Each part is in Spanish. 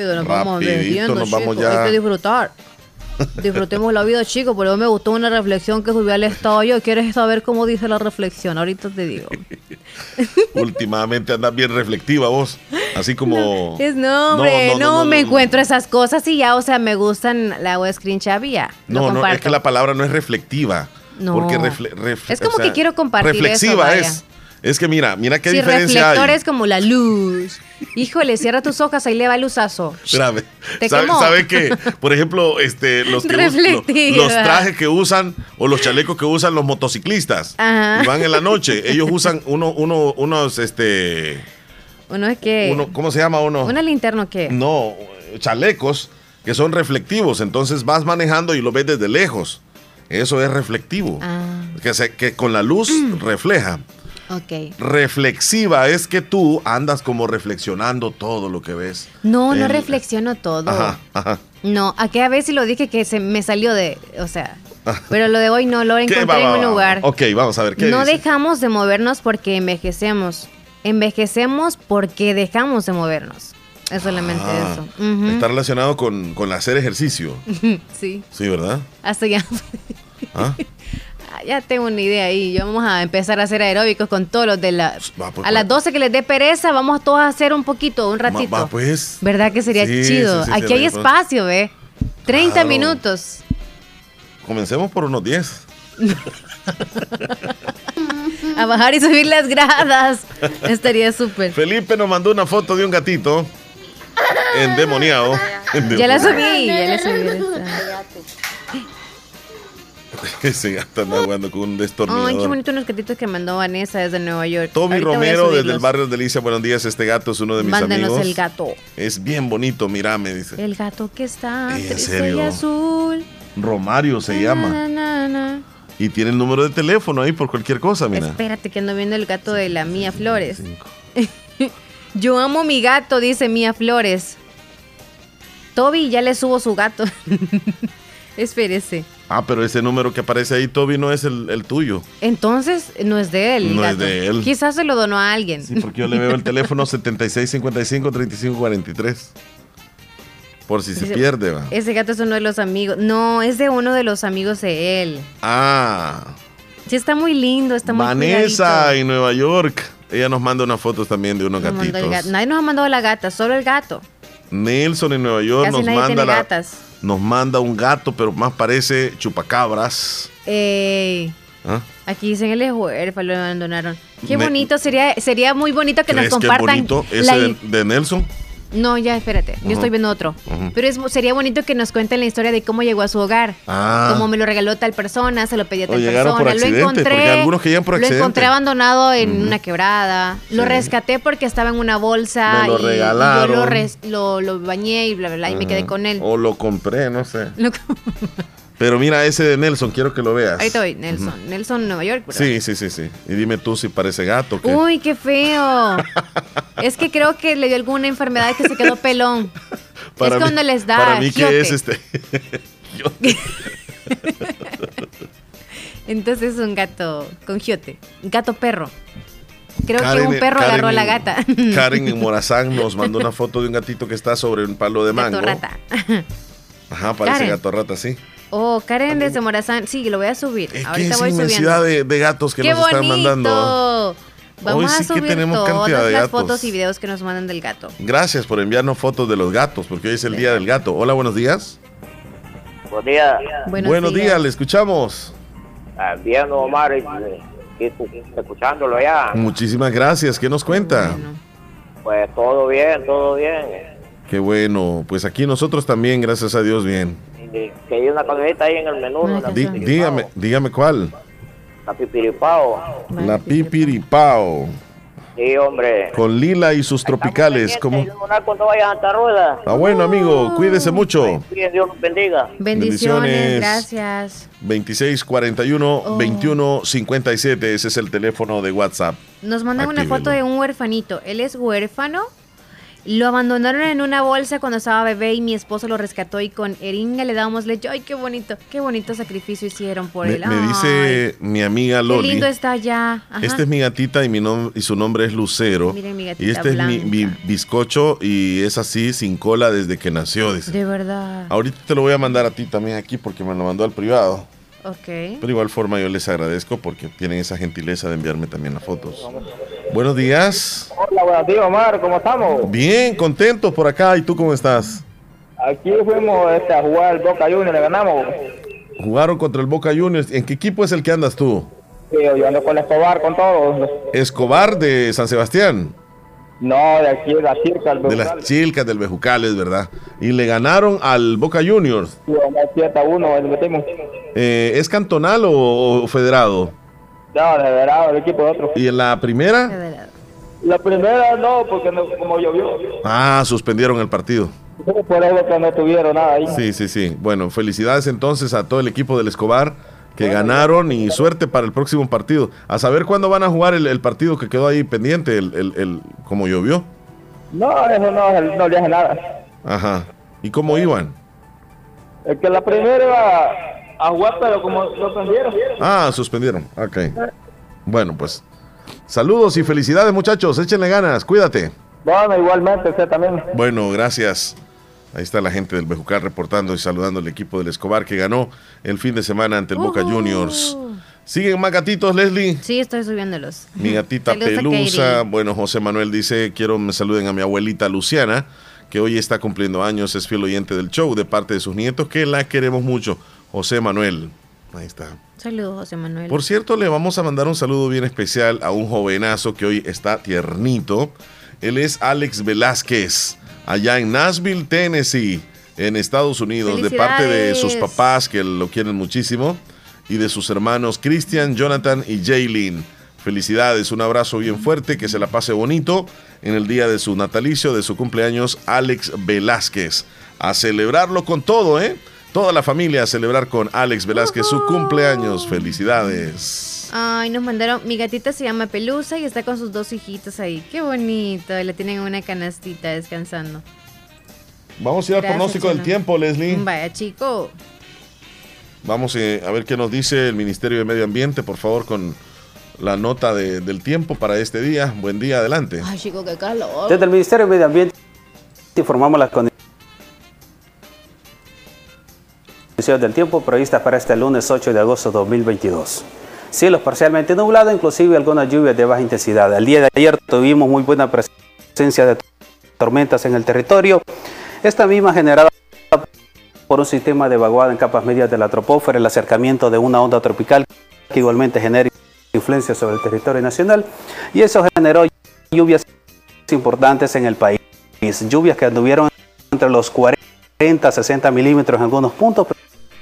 Nos vamos desviando, nos vamos chicos. ya. Hay que disfrutar. Disfrutemos la vida, chicos. Pero me gustó una reflexión que subí al estado yo. ¿Quieres saber cómo dice la reflexión? Ahorita te digo. Últimamente andas bien reflectiva vos. Así como. Es no, hombre, no, no, no, me no. encuentro esas cosas y ya, o sea, me gustan la web screen chavia. Lo No, no, es que la palabra no es reflectiva. No. Porque refle- ref- Es como que quiero compartir Reflexiva es. Es que mira, mira qué Si diferencia reflector hay. es como la luz. Híjole, cierra tus ojos, ahí le va el luzazo. Te ¿Sabe, sabe que, por ejemplo, este, los, que us- lo- Reflectiva. los trajes que usan o los chalecos que usan los motociclistas Ajá. y van en la noche, ellos usan uno, uno, unos, este, Uno es que. uno, ¿cómo se llama uno? ¿Una linterna qué? No, chalecos que son reflectivos, entonces vas manejando y lo ves desde lejos. Eso es reflectivo. Ah, Que, se- que con la luz refleja. Ok. Reflexiva es que tú andas como reflexionando todo lo que ves. No, no reflexiono todo. Ajá, ajá. No, aquella vez sí lo dije que se me salió de. O sea. Pero lo de hoy no, lo encontré Va, en va, un lugar. Ok, vamos a ver qué No dice? dejamos de movernos porque envejecemos. Envejecemos porque dejamos de movernos. Es solamente Ah, eso. Está relacionado con, con hacer ejercicio. Sí, Sí, ¿verdad? hasta ya. ¿Ah? Ah, Ya tengo una idea ahí. Ya vamos a empezar a hacer aeróbicos con todos los de la. Va, pues, a las va. 12 que les dé pereza, vamos todos a hacer un poquito, un ratito. Va, pues. ¿Verdad que sería Sí, chido? sí, sí, Aquí hay pues. espacio, ¿ve? 30 Claro. minutos. Comencemos por unos 10. A bajar y subir las gradas. Estaría súper. Felipe nos mandó una foto de un gatito endemoniado. Ya la subí, ya la subí. ya está. Ese gato anda jugando con un Ay, qué destornillador. bonito unos gatitos que mandó Vanessa desde Nueva York. Tommy Ahorita Romero desde el barrio Delicia. Buenos días, este gato es uno de mis Mándenos amigos. el gato. Es bien bonito, mira, me dice. El gato que está Ey, ¿en triste y serio? azul. Romario se llama. Na, na, na. Y tiene el número de teléfono ahí por cualquier cosa, mira. Espérate que ando viendo el gato de la Mía Flores. Yo amo mi gato, dice Mía Flores. Toby ya le subo su gato. Espérese. Ah, pero ese número que aparece ahí, Toby, no es el, el tuyo. Entonces, no es de él. No es de él. Quizás se lo donó a alguien. Sí, porque yo le veo el teléfono 7655-3543. Por si se pierde, va. Ese gato es uno de los amigos. No, es de uno de los amigos de él. Ah, Sí, está muy lindo, está muy Vanessa cuidadito. en Nueva York. Ella nos manda unas fotos también de unos Nos gatitos. gato. Nadie nos ha mandado la gata, solo el gato. Nelson en Nueva York Casi nos nadie manda, tiene la- gatas. Nos manda un gato, pero más parece chupacabras. Ey, ¿Ah? aquí dicen él es huérfano, lo abandonaron. Qué bonito, sería sería muy bonito que nos ¿Crees que es compartan. bonito ese la de Nelson? No, ya, espérate, yo estoy viendo otro. Pero es, sería bonito que nos cuenten la historia de cómo llegó a su hogar. Ah. Cómo me lo regaló tal persona, se lo pedí a tal por persona. accidente, lo encontré. algunos que por Lo encontré abandonado en una quebrada. Lo rescaté porque estaba en una bolsa. Me lo y, yo lo, res- lo, lo bañé y bla, bla, bla. Y me quedé con él. O lo compré, no sé. Lo- Pero mira ese de Nelson, quiero que lo veas. Ahí estoy, Nelson. Nelson, Nueva York. ¿verdad? Sí, sí, sí, sí. Y dime tú si parece gato. ¿qué? Uy, qué feo. es que creo que le dio alguna enfermedad que se quedó pelón. es mí- cuando les da Para mí que es este. Yo- Entonces es un gato con giote. Un gato perro. Creo Karen- que un perro Karen agarró a la gata. Karen en Morazán nos mandó una foto de un gatito que está sobre un palo de mango. Gato rata. Ajá, parece Karen. gato rata, sí. Oh, Karen desde Morazán. Sí, lo voy a subir. Es que Ahorita es voy inmensidad subiendo. de, de gatos que ¡Qué nos están mandando. Vamos Hoy a sí que tenemos todas cantidad de las gatos. fotos y videos que nos mandan del gato. Gracias por enviarnos fotos de los gatos, porque hoy es el día del gato. Hola, buenos días. Buenos días. Buenos, Buenos días, le escuchamos. Ah, Bien, Omar, eh, escuchándolo ya. Muchísimas gracias. ¿Qué nos cuenta? Bueno. Pues todo bien, todo bien. Qué bueno. Pues aquí nosotros también, gracias a Dios, bien. Que hay una cosita ahí en el menú. Ay, la Dí- dígame, dígame cuál. La pipiripao. La pipiripao. Sí, hombre. Con Lila y sus tropicales. Rueda. Ah, bueno, amigo, cuídese mucho. Bien, Dios los bendiga. Bendiciones, Bendiciones. gracias. 2641 Oh. 2157. Ese es el teléfono de WhatsApp. Nos mandan una foto de un huérfanito. Él es huérfano Lo abandonaron en una bolsa cuando estaba bebé y mi esposo lo rescató y con eringa le dábamos leche. Ay, qué bonito, qué bonito sacrificio hicieron por él. Me dice mi amiga Loli. Qué lindo está allá. Esta es mi gatita y, mi y su nombre es Lucero. Miren mi gatita y este es mi, bizcocho y es así sin cola desde que nació. Dice. De verdad. Ahorita te lo voy a mandar a ti también aquí porque me lo mandó al privado. Ok. Pero igual forma yo les agradezco porque tienen esa gentileza de enviarme también las fotos. Buenos días. Hola, buenos días, Omar. ¿Cómo estamos? Bien, contentos por acá. ¿Y tú cómo estás? Aquí fuimos este, a jugar el Boca Juniors, le ganamos. Jugaron contra el Boca Juniors. ¿En qué equipo es el que andas tú? Sí, yo ando con Escobar, con todos. ¿Escobar de San Sebastián? No, de aquí, de las Chilcas De las Chilcas del Bejucales, ¿verdad? Y le ganaron al Boca Juniors. Sí, 7 a 1, metimos. Eh, ¿Es cantonal o, federado? No, de federado, el equipo de otro. ¿Y en la primera? La primera no, porque no, como llovió. Ah, suspendieron el partido. Por eso que no tuvieron nada ahí. Sí, sí, sí. Bueno, felicidades entonces a todo el equipo del Escobar que ganaron y suerte para el próximo partido. A saber cuándo van a jugar el, partido que quedó ahí pendiente, el, el, el, como llovió. No, eso no, no le hace nada. Ajá. ¿Y cómo iban? Es que la primera iba a jugar, pero como suspendieron. Ah, suspendieron. Ok. Bueno, pues saludos y felicidades muchachos. Échenle ganas. Cuídate. Bueno, igualmente, usted también. Bueno, gracias. Ahí está la gente del Bejucar reportando y saludando al equipo del Escobar que ganó el fin de semana ante el Boca Juniors. ¿Siguen más gatitos, Leslie? Sí, estoy subiéndolos. Mi gatita Pelusa. Bueno, José Manuel dice, quiero me saluden a mi abuelita Luciana, que hoy está cumpliendo años, es fiel oyente del show de parte de sus nietos, que la queremos mucho. José Manuel. Ahí está. Saludos, José Manuel. Por cierto, le vamos a mandar un saludo bien especial a un jovenazo que hoy está tiernito. Él es Alex Velázquez allá en Nashville, Tennessee, en Estados Unidos, de parte de sus papás que lo quieren muchísimo y de sus hermanos Christian, Jonathan y Jaylin. Felicidades, un abrazo bien fuerte, que se la pase bonito en el día de su natalicio, de su cumpleaños, Alex Velázquez. A celebrarlo con todo, ¿eh? Toda la familia a celebrar con Alex Velázquez su cumpleaños. Felicidades. Ay, nos mandaron, mi gatita se llama Pelusa y está con sus dos hijitos ahí. Qué bonito, le tienen una canastita descansando. Vamos a ir al pronóstico del tiempo, Leslie. Vaya, chico. Vamos eh, a ver qué nos dice el Ministerio de Medio Ambiente, por favor, con la nota del tiempo para este día. Buen día, adelante. Ay, chico, qué calor. Desde el Ministerio de Medio Ambiente informamos las condiciones del tiempo previstas para este lunes 8 de agosto de 2022. Cielos parcialmente nublados, inclusive algunas lluvias de baja intensidad. El día de ayer tuvimos muy buena presencia de tormentas en el territorio. Esta misma generada por un sistema de vaguada en capas medias de la tropósfera, el acercamiento de una onda tropical que igualmente genera influencia sobre el territorio nacional y eso generó lluvias importantes en el país. Lluvias que anduvieron entre los 40 a 60 milímetros en algunos puntos,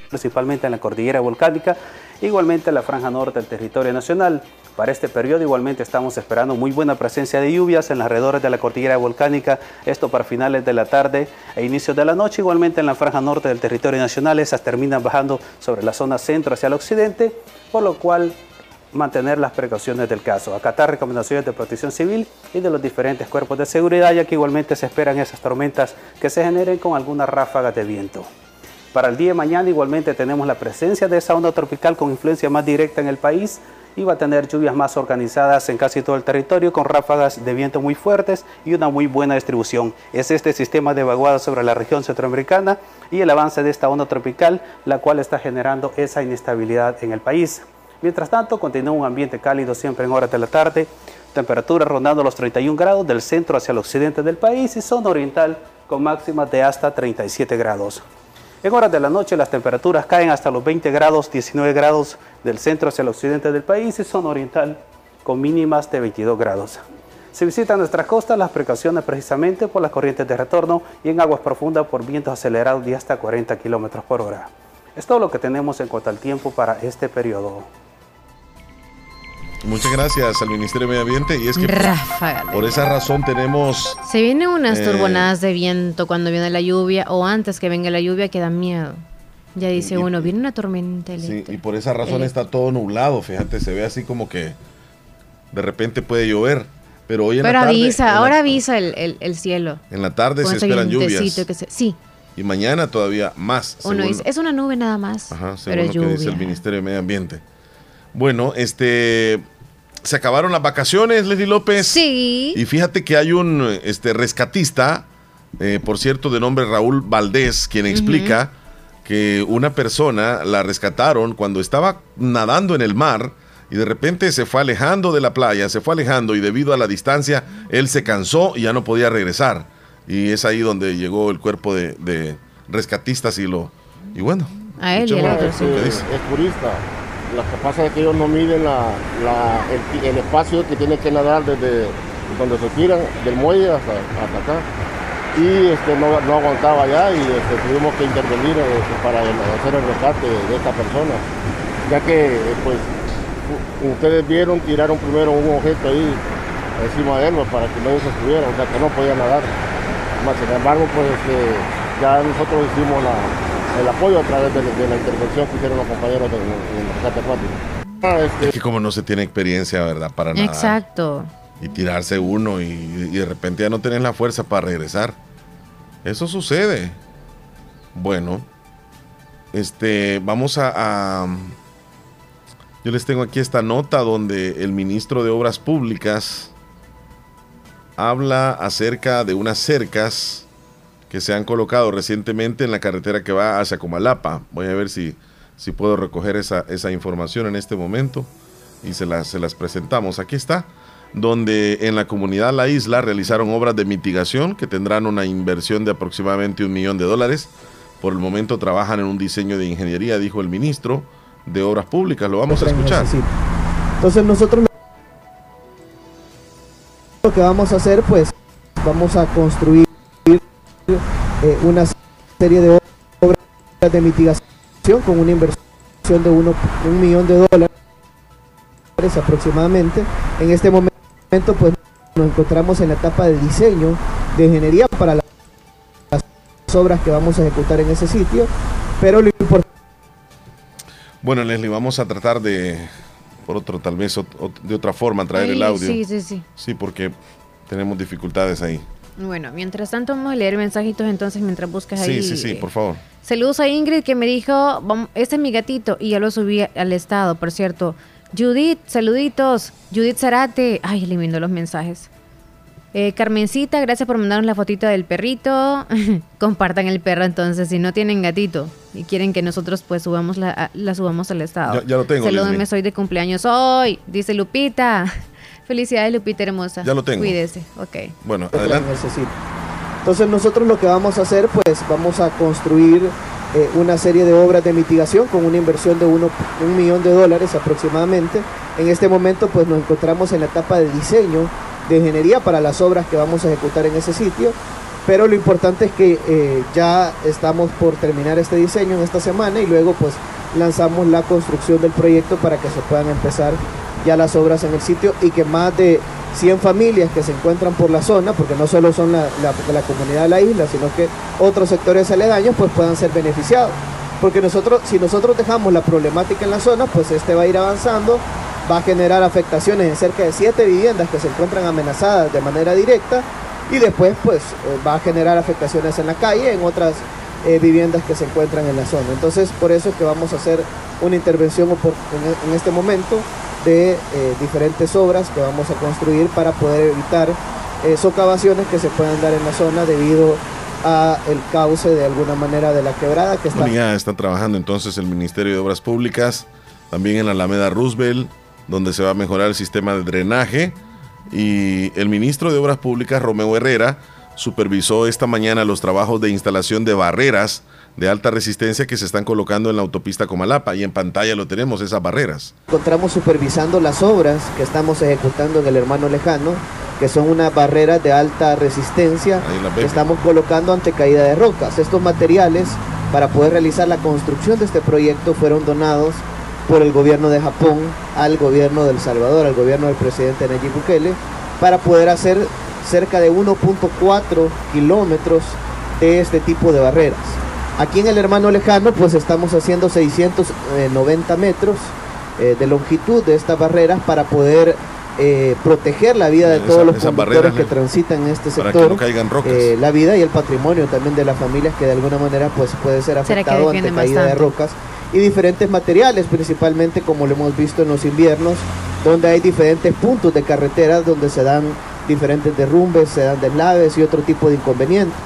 principalmente en la cordillera volcánica Igualmente la franja norte del territorio nacional. Para este periodo igualmente estamos esperando muy buena presencia de lluvias en los alrededores de la cordillera volcánica, esto para finales de la tarde e inicios de la noche. Igualmente en la franja norte del territorio nacional, esas terminan bajando sobre la zona centro hacia el occidente, por lo cual mantener las precauciones del caso, acatar recomendaciones de protección civil y de los diferentes cuerpos de seguridad, ya que igualmente se esperan esas tormentas que se generen con algunas ráfagas de viento. Para el día de mañana igualmente tenemos la presencia de esa onda tropical con influencia más directa en el país y va a tener lluvias más organizadas en casi todo el territorio con ráfagas de viento muy fuertes y una muy buena distribución. Es este sistema de vaguada sobre la región centroamericana y el avance de esta onda tropical la cual está generando esa inestabilidad en el país. Mientras tanto, continúa un ambiente cálido siempre en horas de la tarde, temperatura rondando los 31 grados del centro hacia el occidente del país y zona oriental con máximas de hasta 37 grados. En horas de la noche las temperaturas caen hasta los 20 grados, 19 grados del centro hacia el occidente del país y zona oriental con mínimas de 22 grados. Se visitan nuestras costas las precauciones precisamente por las corrientes de retorno y en aguas profundas por vientos acelerados de hasta 40 kilómetros por hora. Es todo lo que tenemos en cuanto al tiempo para este periodo. Muchas gracias al Ministerio de Medio Ambiente y es que por, esa razón tenemos... Se vienen unas eh, turbonadas de viento cuando viene la lluvia o antes que venga la lluvia que da miedo. Ya dice uno, viene una tormenta eléctrica. Sí, y por esa razón está todo nublado, fíjate, se ve así como que de repente puede llover. Pero hoy en Pero la tarde, avisa, la- ahora avisa el, el- el cielo. En la tarde se ese esperan lluvias. que se- sí, Y mañana todavía más. uno según- dice, es una nube nada más. Ajá, pero según lo que dice el. Ministerio de Medio Ambiente. Bueno, este. Se acabaron las vacaciones, Leslie López. Sí. Y fíjate que hay un este, rescatista, eh, por cierto, de nombre Raúl Valdés, quien explica que una persona la rescataron cuando estaba nadando en el mar y de repente se fue alejando de la playa, se fue alejando y debido a la distancia él se cansó y ya no podía regresar. Y es ahí donde llegó el cuerpo de, de rescatistas y lo... Y bueno. A él y otro, sí. es. Lo que pasa es que ellos no miden la, el, espacio que tienen que nadar desde donde se tiran, del muelle hasta, acá. Y este, no, aguantaba ya y este, tuvimos que intervenir este, para hacer el rescate de esta persona. Ya que eh, pues ustedes vieron, tiraron primero un objeto ahí encima de él pues, para que no se estuviera, o sea que no podía nadar. Sin embargo, pues este, ya nosotros hicimos la- el apoyo a través de, de la intervención que hicieron los compañeros del del rescate acuático. Ah, este, Es que como no se tiene experiencia, ¿verdad? Para nada. Exacto. y tirarse uno y, y de repente ya no tenés la fuerza para regresar. Eso sucede. Bueno, este, vamos a, a- Yo les tengo aquí esta nota donde el ministro de Obras Públicas habla acerca de unas cercas que se han colocado recientemente en la carretera que va hacia Comalapa. Voy a ver si, si puedo recoger esa, esa información en este momento y se las, se las presentamos. Aquí está, donde en la comunidad La Isla realizaron obras de mitigación que tendrán una inversión de aproximadamente un millón de dólares. Por el momento trabajan en un diseño de ingeniería, dijo el ministro de Obras Públicas. Lo vamos a escuchar. Entonces nosotros lo que vamos a hacer, pues, vamos a construir eh, una serie de obras de mitigación con una inversión de uno, un millón de dólares aproximadamente. En este momento, pues, nos encontramos en la etapa de diseño de ingeniería para la- las obras que vamos a ejecutar en ese sitio, pero lo importante Bueno, Leslie, vamos a tratar de, por otro, tal vez ot- de otra forma, traer el audio. Sí, sí, sí. Sí, porque tenemos dificultades ahí. Bueno, mientras tanto vamos a leer mensajitos entonces mientras buscas Sí, ahí. sí, sí, por favor. Saludos a Ingrid que me dijo, "Vam- este es mi gatito y ya lo subí al estado, por cierto. Judith, saluditos. Judith Zarate. Ay, eliminó los mensajes. Eh, Carmencita, gracias por mandarnos la fotito del perrito. Compartan el perro entonces, si no tienen gatito y quieren que nosotros pues subamos la, subamos al estado. Ya- ya lo tengo, Salúdenme, soy de cumpleaños hoy, dice Lupita. Felicidades, Lupita hermosa. Ya lo tengo. Cuídese, ok. Bueno, adelante. Entonces nosotros lo que vamos a hacer, pues vamos a construir eh, una serie de obras de mitigación con una inversión de uno, un millón de dólares aproximadamente. En este momento, pues nos encontramos en la etapa de diseño de ingeniería para las obras que vamos a ejecutar en ese sitio. Pero lo importante es que eh, ya estamos por terminar este diseño en esta semana y luego pues lanzamos la construcción del proyecto para que se puedan empezar ya las obras en el sitio y que más de 100 familias que se encuentran por la zona, porque no solo son la, comunidad de la isla, sino que otros sectores aledaños pues puedan ser beneficiados. Porque nosotros, si nosotros dejamos la problemática en la zona, pues este va a ir avanzando, va a generar afectaciones en cerca de 7 viviendas que se encuentran amenazadas de manera directa y después pues eh, va a generar afectaciones en la calle, en otras eh, viviendas que se encuentran en la zona. Entonces por eso es que vamos a hacer una intervención en este momento de eh, diferentes obras que vamos a construir para poder evitar eh, socavaciones que se puedan dar en la zona debido a el cauce de alguna manera de la quebrada que está Bueno, ya está trabajando entonces el Ministerio de Obras Públicas, también en la Alameda Roosevelt, donde se va a mejorar el sistema de drenaje. Y el ministro de Obras Públicas, Romeo Herrera, supervisó esta mañana los trabajos de instalación de barreras de alta resistencia que se están colocando en la autopista Comalapa. Y en pantalla lo tenemos, esas barreras. encontramos supervisando las obras que estamos ejecutando en el hermano lejano, que son unas barreras de alta resistencia que estamos colocando ante caída de rocas. Estos materiales para poder realizar la construcción de este proyecto fueron donados por el gobierno de Japón al gobierno de El Salvador, al gobierno del presidente Nayib Bukele, para poder hacer cerca de 1.4 kilómetros de este tipo de barreras. Aquí en el hermano lejano pues estamos haciendo 690 metros eh, de longitud de estas barreras para poder eh, proteger la vida de todos los conductores que transitan en este sector, eh, la vida y el patrimonio también de las familias que de alguna manera pues puede ser afectado ante caída de rocas y diferentes materiales, principalmente como lo hemos visto en los inviernos, donde hay diferentes puntos de carreteras donde se dan diferentes derrumbes, se dan deslaves y otro tipo de inconvenientes.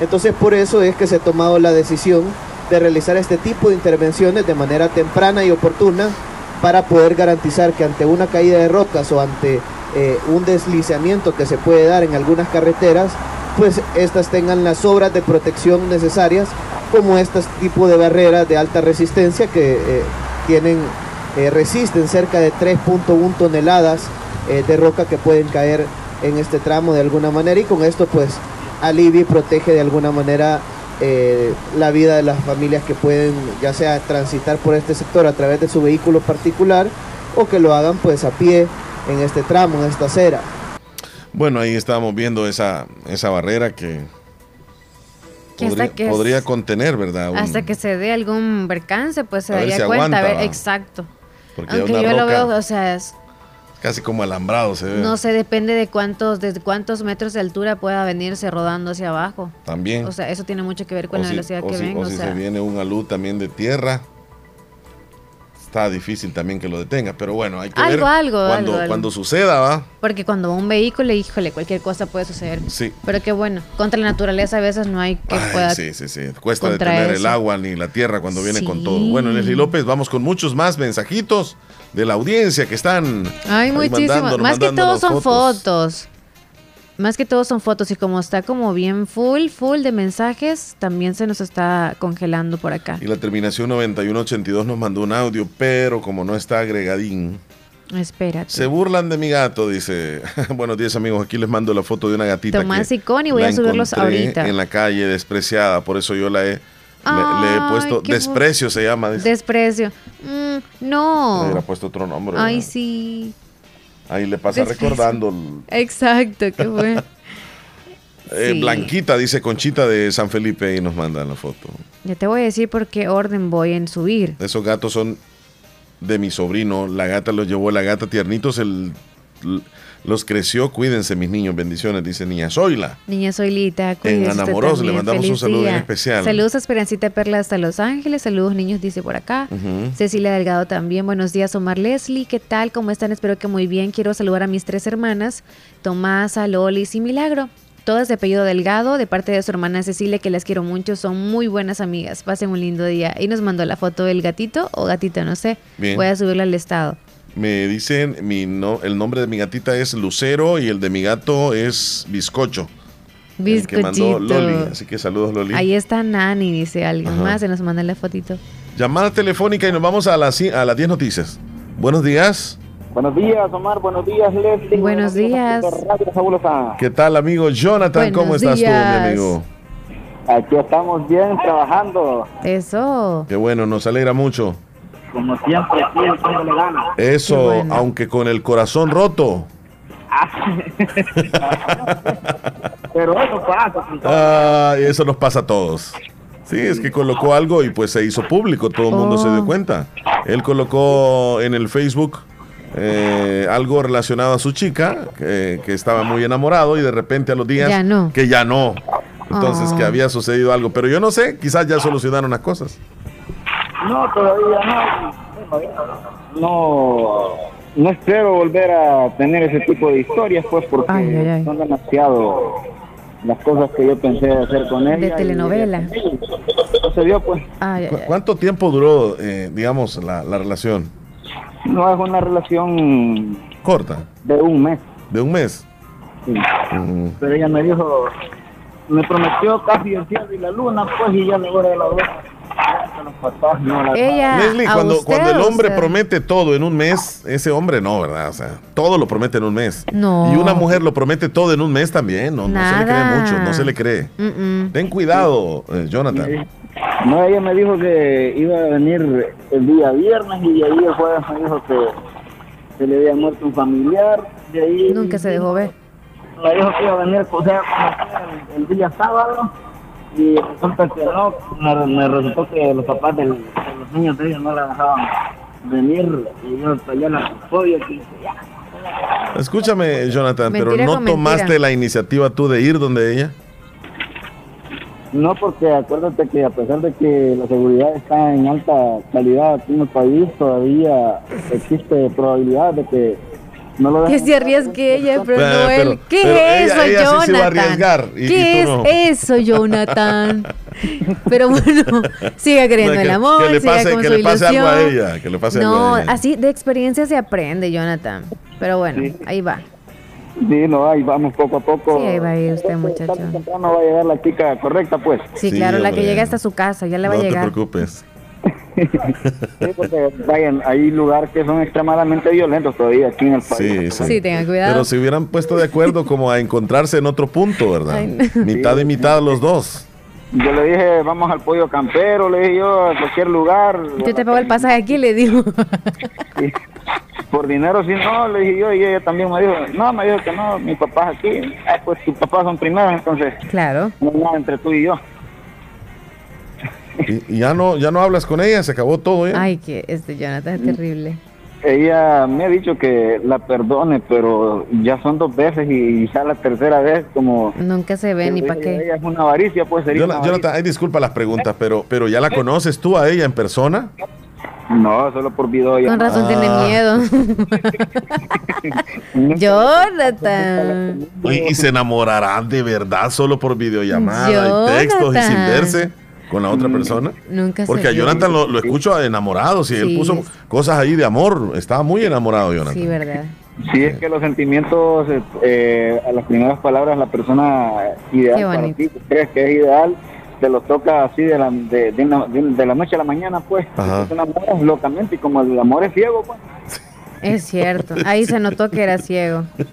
Entonces por eso es que se ha tomado la decisión de realizar este tipo de intervenciones de manera temprana y oportuna para poder garantizar que ante una caída de rocas o ante eh, un deslizamiento que se puede dar en algunas carreteras, pues estas tengan las obras de protección necesarias, como este tipo de barreras de alta resistencia que eh, tienen, eh, resisten cerca de 3.1 toneladas de roca que pueden caer en este tramo de alguna manera. Y con esto pues alivia y protege de alguna manera eh, la vida de las familias que pueden ya sea transitar por este sector a través de su vehículo particular o que lo hagan pues a pie en este tramo, en esta acera. Bueno, ahí estábamos viendo esa, esa barrera que, podría, contener, ¿verdad? hasta que se dé algún percance, pues se daría cuenta. exacto. Aunque yo lo veo, o sea, es, Casi como alambrado se ve. No sé, depende de cuántos, de cuántos metros de altura pueda venirse rodando hacia abajo. También. O sea, eso tiene mucho que ver con la velocidad que venga. O, si se viene un alud también de tierra, está difícil también que lo detenga. Pero bueno, hay que ver algo, cuando, cuando suceda, ¿va? Porque cuando un vehículo, híjole, cualquier cosa puede suceder. Sí. Pero que bueno, contra la naturaleza a veces no hay que pueda Sí, sí, sí. Cuesta detener el agua ni la tierra cuando viene con todo. Bueno, Leslie López, vamos con muchos más mensajitos de la audiencia que están. Hay muchísimos. Más que todo son fotos. Más que todo son fotos y como está como bien full, full de mensajes, también se nos está congelando por acá. Y la terminación 9182 nos mandó un audio, pero como no está agregadín. Espérate. Se burlan de mi gato, dice. Buenos días, amigos. Aquí les mando la foto de una gatita. Tomás y Connie, voy a subirlos ahorita. En la calle, despreciada. Por eso yo la he le, he puesto desprecio, se llama. Desprecio. Mm, no. Le hubiera puesto otro nombre. Ay, sí. Ahí le pasa recordando. Exacto, qué bueno. Eh, Blanquita, dice Conchita de San Felipe y nos mandan la foto. Ya te voy a decir por qué orden voy en subir. Esos gatos son de mi sobrino. La gata los llevó, la gata tiernitos, el los creció, cuídense mis niños, bendiciones, dice Niña Zoila. Niña Zoilita, cuídense. En Anamoros le mandamos un saludo bien especial. Saludos a Esperancita Perla hasta Los Ángeles, saludos niños, dice por acá. Cecilia Delgado también, buenos días Omar Leslie, ¿qué tal? ¿Cómo están? Espero que muy bien. Quiero saludar a mis tres hermanas, Tomasa, Lolis y Milagro. Todas de apellido Delgado, de parte de su hermana Cecilia, que las quiero mucho, son muy buenas amigas. Pasen un lindo día. Y nos mandó la foto del gatito o gatito, no sé. Voy a subirla al estado. Me dicen, mi no, el nombre de mi gatita es Lucero y el de mi gato es Bizcocho. Bizcochito. que mandó Loli. Así que saludos, Loli. Ahí está Nani, dice alguien más. Se nos manda la fotito. Llamada telefónica y nos vamos a las, a las 10 noticias. Buenos días. Buenos días, Omar. Buenos días, Leslie. Buenos, días. ¿Qué tal, amigo Jonathan? ¿Cómo estás tú, mi amigo? Aquí estamos bien, trabajando. Eso. Qué bueno, nos alegra mucho como siempre, siempre le gana. Eso, aunque con el corazón roto. Pero eso pasa. Ah, eso nos pasa a todos. Sí, es que colocó algo y pues se hizo público, todo el mundo se dio oh. cuenta. Él colocó en el Facebook eh, algo relacionado a su chica, que, estaba muy enamorado y de repente a los días que ya no. Entonces que oh. había sucedido algo, pero yo no sé, quizás ya solucionaron las cosas. No, todavía no. No, no espero volver a tener ese tipo de historias, pues, porque son demasiado las cosas que yo pensé hacer con ella. De telenovela. no se dio, pues. ¿Cuánto tiempo duró, eh, digamos, la, relación? No, es una relación... ¿Corta? De un mes. ¿De un mes? Sí. Pero ella me dijo, me prometió casi el cielo y la luna, pues, y ya me voy a la ella, Leslie, cuando, cuando el hombre promete todo en un mes, ese hombre no, ¿verdad? O sea, todo lo promete en un mes. No. Y una mujer lo promete todo en un mes también, no, no se le cree mucho, no se le cree. Ten cuidado, eh, Jonathan. No, ella me dijo que iba a venir el día viernes y ahí el jueves me dijo que se le había muerto un familiar. De ahí, Nunca se dejó ver. Me dijo que iba a venir, o sea, el día sábado y resulta que no, me, resultó que los papás de los niños de ellos no la dejaban venir y yo allá la podio que ya, Escúchame, Jonathan, Mentira pero ¿no tomaste mentira. la iniciativa tú de ir donde ella? No, porque acuérdate que a pesar de que la seguridad está en alta calidad aquí en el país, todavía existe probabilidad de que no lo Que se arriesgue ella, pero no él. pero- ¿Qué pero es eso, ella sí Jonathan? se iba a arriesgar, y- ¿Qué y no. es eso, Jonathan? pero bueno, siga creyendo No, en el amor, que le siga con que su le pase algo a ilusión. ella, que le pase no, algo a ella. así de experiencia se aprende, Jonathan. Pero bueno, ahí va. Sí, no, ahí vamos poco a poco. Sí, ahí va a ir usted, Tarde o muchachón. temprano va a llegar la chica correcta, pues. Sí, Sí, claro, la que llega hasta su casa, ya le va no a te llegar. preocupes. Sí, porque vayan, hay lugares que son extremadamente violentos todavía aquí en el país. Sí, sí. Sí, tengan cuidado. Pero se hubieran puesto de acuerdo como a encontrarse en otro punto, ¿verdad? Ay, no. Mitad y mitad los dos. Yo le dije, vamos al pollo campero, le dije yo, a cualquier lugar. Yo te pago el pasaje aquí, le digo. Por dinero, sí, no, le dije yo, y ella también me dijo, no, me dijo que no, mi papá es aquí. Ah, pues tus papás son primeros, entonces claro. no hay nada entre tú y yo. Y, y ya no ya no hablas con ella, se acabó todo ya. Ay, que este Jonathan es terrible. Ella me ha dicho que la perdone, pero ya son dos veces y ya la tercera vez como... Nunca se ve ni para qué. ella es una avaricia, pues sería Jonathan, una avaricia. Jonathan, ay, disculpa las preguntas, pero, pero ¿ya la conoces tú a ella en persona? No, solo por video. Con razón tiene Ah. miedo. Jonathan. Oye, ¿Y se enamorarán de verdad solo por videollamada y textos y sin Jonathan. verse con la otra persona? Nunca Porque a. Jonathan lo, lo escucho enamorado, si él Sí. puso cosas ahí de amor, estaba muy enamorado Jonathan. Sí, verdad. Sí, es que los sentimientos, eh, a las primeras palabras, la persona ideal para ti, que crees que es ideal, te los toca así de la, de, de una- de- de la noche a la mañana, pues. Ajá. Te enamoras locamente y como el amor es ciego, pues. Es cierto. Ahí se notó que era ciego.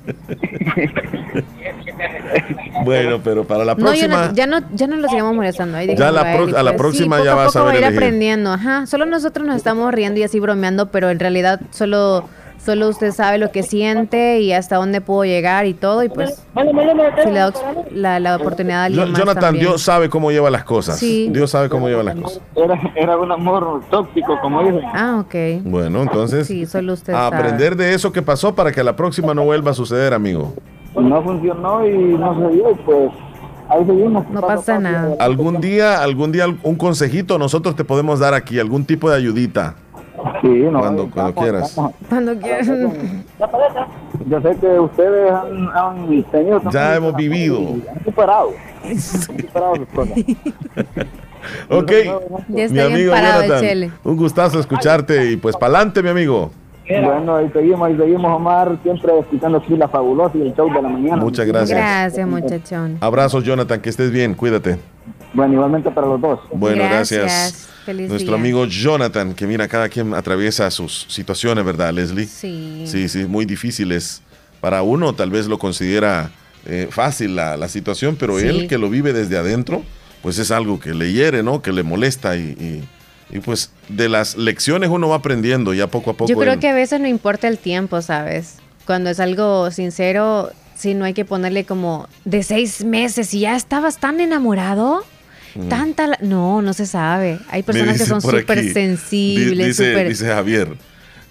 Bueno, pero para la No, yo próxima... no- ya no, ya no lo sigamos molestando. Ahí Ya la a pro- a la pues, próxima sí, ya poco a vas a poco va saber ir elegir. aprendiendo. Ajá. Solo nosotros nos estamos riendo y así bromeando, pero en realidad solo, solo usted sabe lo que siente y hasta dónde puedo llegar y todo. Y pues, si le da la, la oportunidad a alguien más Jonathan, también. Dios sabe cómo lleva las cosas. Sí. Dios sabe cómo lleva las cosas. Era, era un amor tóxico, como dicen. Ah, ok. Bueno, entonces, Sí, solo usted a sabe. aprender de eso que pasó para que la próxima no vuelva a suceder, amigo. No funcionó y no se dio, y pues ahí seguimos. No pasa nada. Algún día, algún día un consejito nosotros te podemos dar aquí, algún tipo de ayudita. Sí, no, Cuando- estamos- cuando quieras. estamos- Cuando quieran. Yo sé que ustedes han, han tenido... Ya hemos vivido. Han superado. Han superado sus cosas. Ok, Ya mi está amigo Jonathan, chele. un gustazo escucharte y pues pa'lante, mi amigo. Bueno, ahí seguimos, ahí seguimos, Omar, siempre escuchando aquí la fabulosa y el show de la mañana. Muchas gracias. Gracias, muchachón. Abrazos, Jonathan, que estés bien, cuídate. Bueno, igualmente para los dos. Bueno, gracias. Gracias. Feliz Nuestro día. amigo Jonathan, que mira, cada quien atraviesa sus situaciones, ¿verdad, Leslie? Sí. Sí, sí, muy difíciles. Para uno tal vez lo considera eh, fácil la, la situación, pero Sí. él que lo vive desde adentro, pues es algo que le hiere, ¿no? Que le molesta y, y- y, pues de las lecciones uno va aprendiendo ya poco a poco. Yo creo que a veces no importa el tiempo, ¿sabes? Cuando es algo sincero, sí, no hay que ponerle como de seis meses y ya estabas tan enamorado. Tanta. la- No, no se sabe. Hay personas que son súper sensibles, Dice, dice Javier,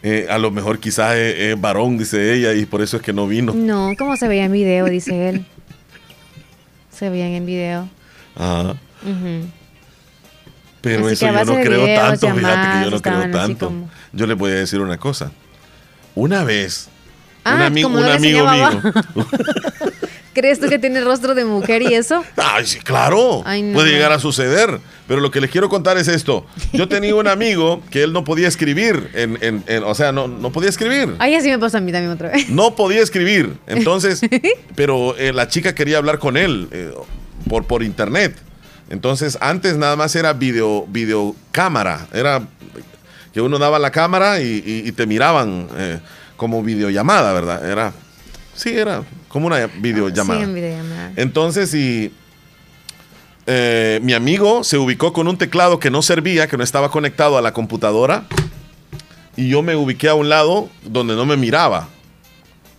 eh, a lo mejor quizás es, es varón, dice ella, y por eso es que no vino. No, como se veía en video, dice él. Se veían en video. Ajá. Ujú. Pero Así eso yo no creo videos, tanto, fíjate que yo no creo tanto. como- Yo le voy a decir una cosa. Una vez, un, Ah, ami- un no le amigo mío. ¿Crees tú que tiene rostro de mujer y eso? Ay, sí, claro, Ay, no. puede llegar a suceder. Pero lo que les quiero contar es esto. Yo tenía un amigo que él no podía escribir, en, en- en- o sea, no, no podía escribir. Ay, así me pasa a mí también otra vez. No podía escribir. Entonces, pero eh, la chica quería hablar con él eh, por, por internet. Entonces, antes nada más era video, videocámara. Era que uno daba la cámara y, y- y te miraban eh, como videollamada, ¿verdad? Era, sí, era como una videollamada. Sí, en videollamada. Entonces, y eh, mi amigo se ubicó con un teclado que no servía, que no estaba conectado a la computadora, y yo me ubiqué a un lado donde no me miraba.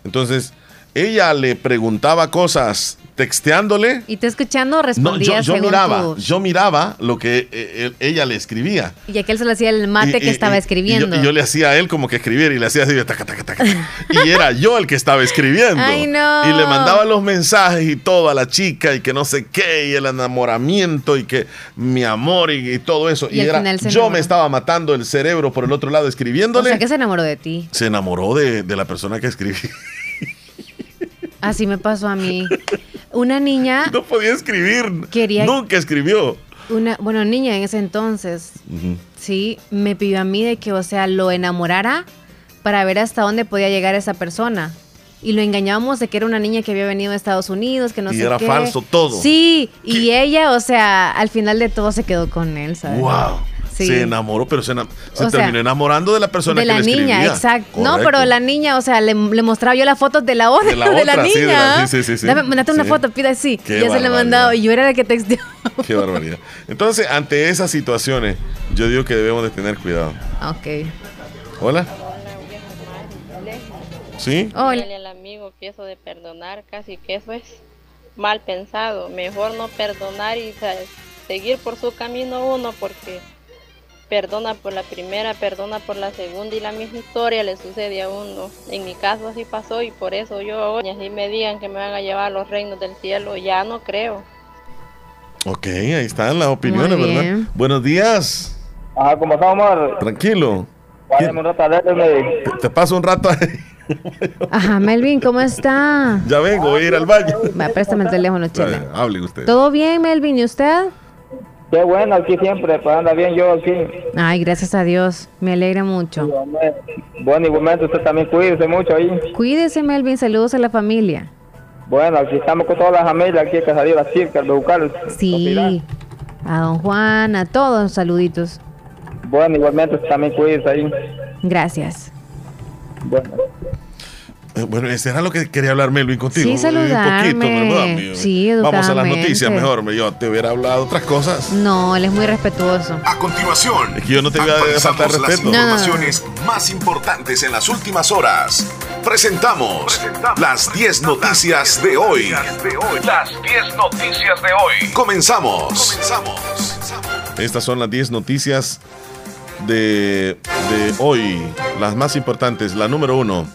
Entonces, ella le preguntaba cosas texteándole. Y te escuchando respondía no, yo, yo miraba, yo miraba lo que eh, ella le escribía. Y aquel se le hacía el mate que estaba escribiendo. Y yo, le hacía a él como que escribir y le hacía así, taca, taca, taca, y era yo el que estaba escribiendo. Ay, no. Y le mandaba los mensajes y todo a la chica y que no sé qué, y el enamoramiento y que mi amor y, todo eso. Y, era, yo me estaba matando el cerebro por el otro lado escribiéndole. O sea, que se enamoró de ti. Se enamoró de, de la persona que escribí. Así me pasó a mí. Una niña. No podía escribir. Quería. Nunca escribió. Una, bueno, niña en ese entonces. Sí, me pidió a mí de que, o sea, lo enamorara para ver hasta dónde podía llegar esa persona. Y lo engañábamos de que era una niña que había venido de Estados Unidos, que no y sé era falso todo. Sí, y ella, o sea, al final de todo se quedó con él, ¿sabes? Wow. Se enamoró, pero se, terminó enamorando de la persona de que la niña, exacto. No, pero la niña, o sea, le, mostraba yo las fotos de la otra, de la, niña. Sí, sí, sí, Dame, mandate una foto, pida así. ya se le he mandado y yo era la que texteó. Qué barbaridad. Entonces, ante esas situaciones, yo digo que debemos de tener cuidado. Ok. Hola. ¿Sí? Hola. al amigo que eso de perdonar, casi que eso es mal pensado. Mejor no perdonar y seguir por su camino uno porque perdona por la primera, perdona por la segunda y la misma historia le sucede a uno. En mi caso así pasó y por eso yo hoy, así me digan que me van a llevar a los reinos del cielo, ya no creo. Ok, ahí están las opiniones, ¿verdad? Buenos días. Ajá, ¿cómo estamos, Tranquilo. Te, te paso un rato ahí. Ajá, Melvin, ¿cómo está? Ya vengo, voy a ir al baño. Va, préstame el teléfono, chela. Hable usted. ¿Todo bien, Melvin? ¿Y usted? Qué bueno, aquí siempre, pues anda bien yo aquí. Ay, gracias a Dios, me alegra mucho. Bueno, igualmente usted también cuídese mucho ahí. Cuídese, Melvin, saludos a la familia. Bueno, aquí estamos con toda la familia, aquí que salió la circa, el Beucal. Sí, a don Juan, a todos, saluditos. Bueno, igualmente usted también cuídese ahí. Gracias. Bueno. Eh, bueno, ese era lo que quería hablar Melvin contigo. Sí, saludarme. Sí, Vamos a las noticias mejor. Yo te hubiera hablado otras cosas. No, él es muy respetuoso. A continuación, es que yo no te voy a faltar respeto. Las informaciones más importantes en las últimas horas. Presentamos, las 10 noticias de hoy. Las 10 noticias de hoy. Comenzamos. Comenzamos. Estas son las 10 noticias de, de hoy. Las más importantes. La número uno.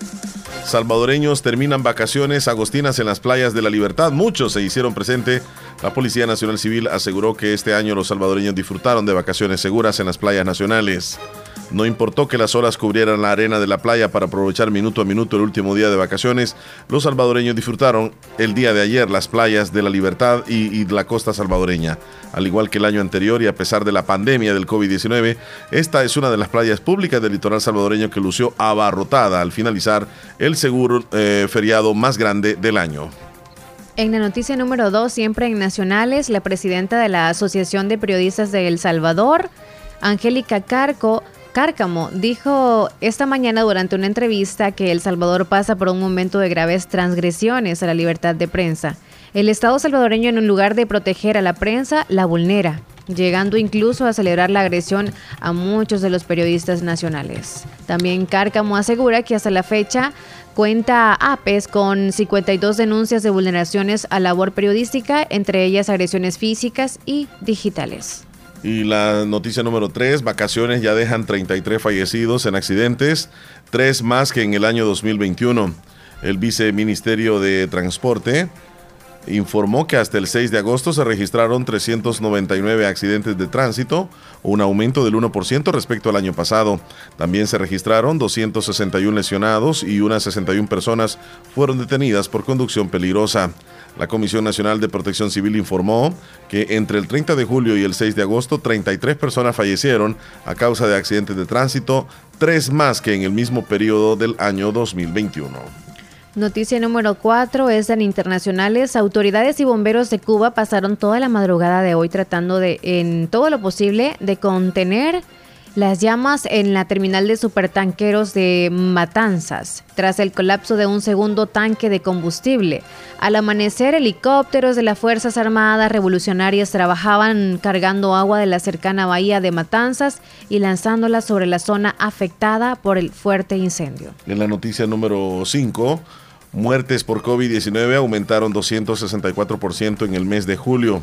Salvadoreños terminan vacaciones agostinas en las playas de la libertad. Muchos se hicieron presente. La Policía Nacional Civil aseguró que este año los salvadoreños disfrutaron de vacaciones seguras en las playas nacionales. No importó que las olas cubrieran la arena de la playa para aprovechar minuto a minuto el último día de vacaciones, los salvadoreños disfrutaron el día de ayer las playas de la Libertad y, la costa salvadoreña. Al igual que el año anterior y a pesar de la pandemia del COVID-19, esta es una de las playas públicas del litoral salvadoreño que lució abarrotada al finalizar el seguro eh, feriado más grande del año. En la noticia número 2, siempre en Nacionales, la presidenta de la Asociación de Periodistas de El Salvador, Angélica Carco, Cárcamo dijo esta mañana durante una entrevista que El Salvador pasa por un momento de graves transgresiones a la libertad de prensa. El Estado salvadoreño, en un lugar de proteger a la prensa, la vulnera, llegando incluso a celebrar la agresión a muchos de los periodistas nacionales. También Cárcamo asegura que hasta la fecha cuenta APES con 52 denuncias de vulneraciones a labor periodística, entre ellas agresiones físicas y digitales. Y la noticia número 3, vacaciones ya dejan 33 fallecidos en accidentes, tres más que en el año 2021. El viceministerio de Transporte informó que hasta el 6 de agosto se registraron 399 accidentes de tránsito, un aumento del 1% respecto al año pasado. También se registraron 261 lesionados y unas 61 personas fueron detenidas por conducción peligrosa. La Comisión Nacional de Protección Civil informó que entre el 30 de julio y el 6 de agosto 33 personas fallecieron a causa de accidentes de tránsito, tres más que en el mismo periodo del año 2021. Noticia número 4 es en internacionales. Autoridades y bomberos de Cuba pasaron toda la madrugada de hoy tratando de, en todo lo posible, de contener las llamas en la terminal de supertanqueros de Matanzas, tras el colapso de un segundo tanque de combustible. Al amanecer, helicópteros de las Fuerzas Armadas Revolucionarias trabajaban cargando agua de la cercana bahía de Matanzas y lanzándola sobre la zona afectada por el fuerte incendio. En la noticia número 5, Muertes por COVID-19 aumentaron 264% en el mes de julio.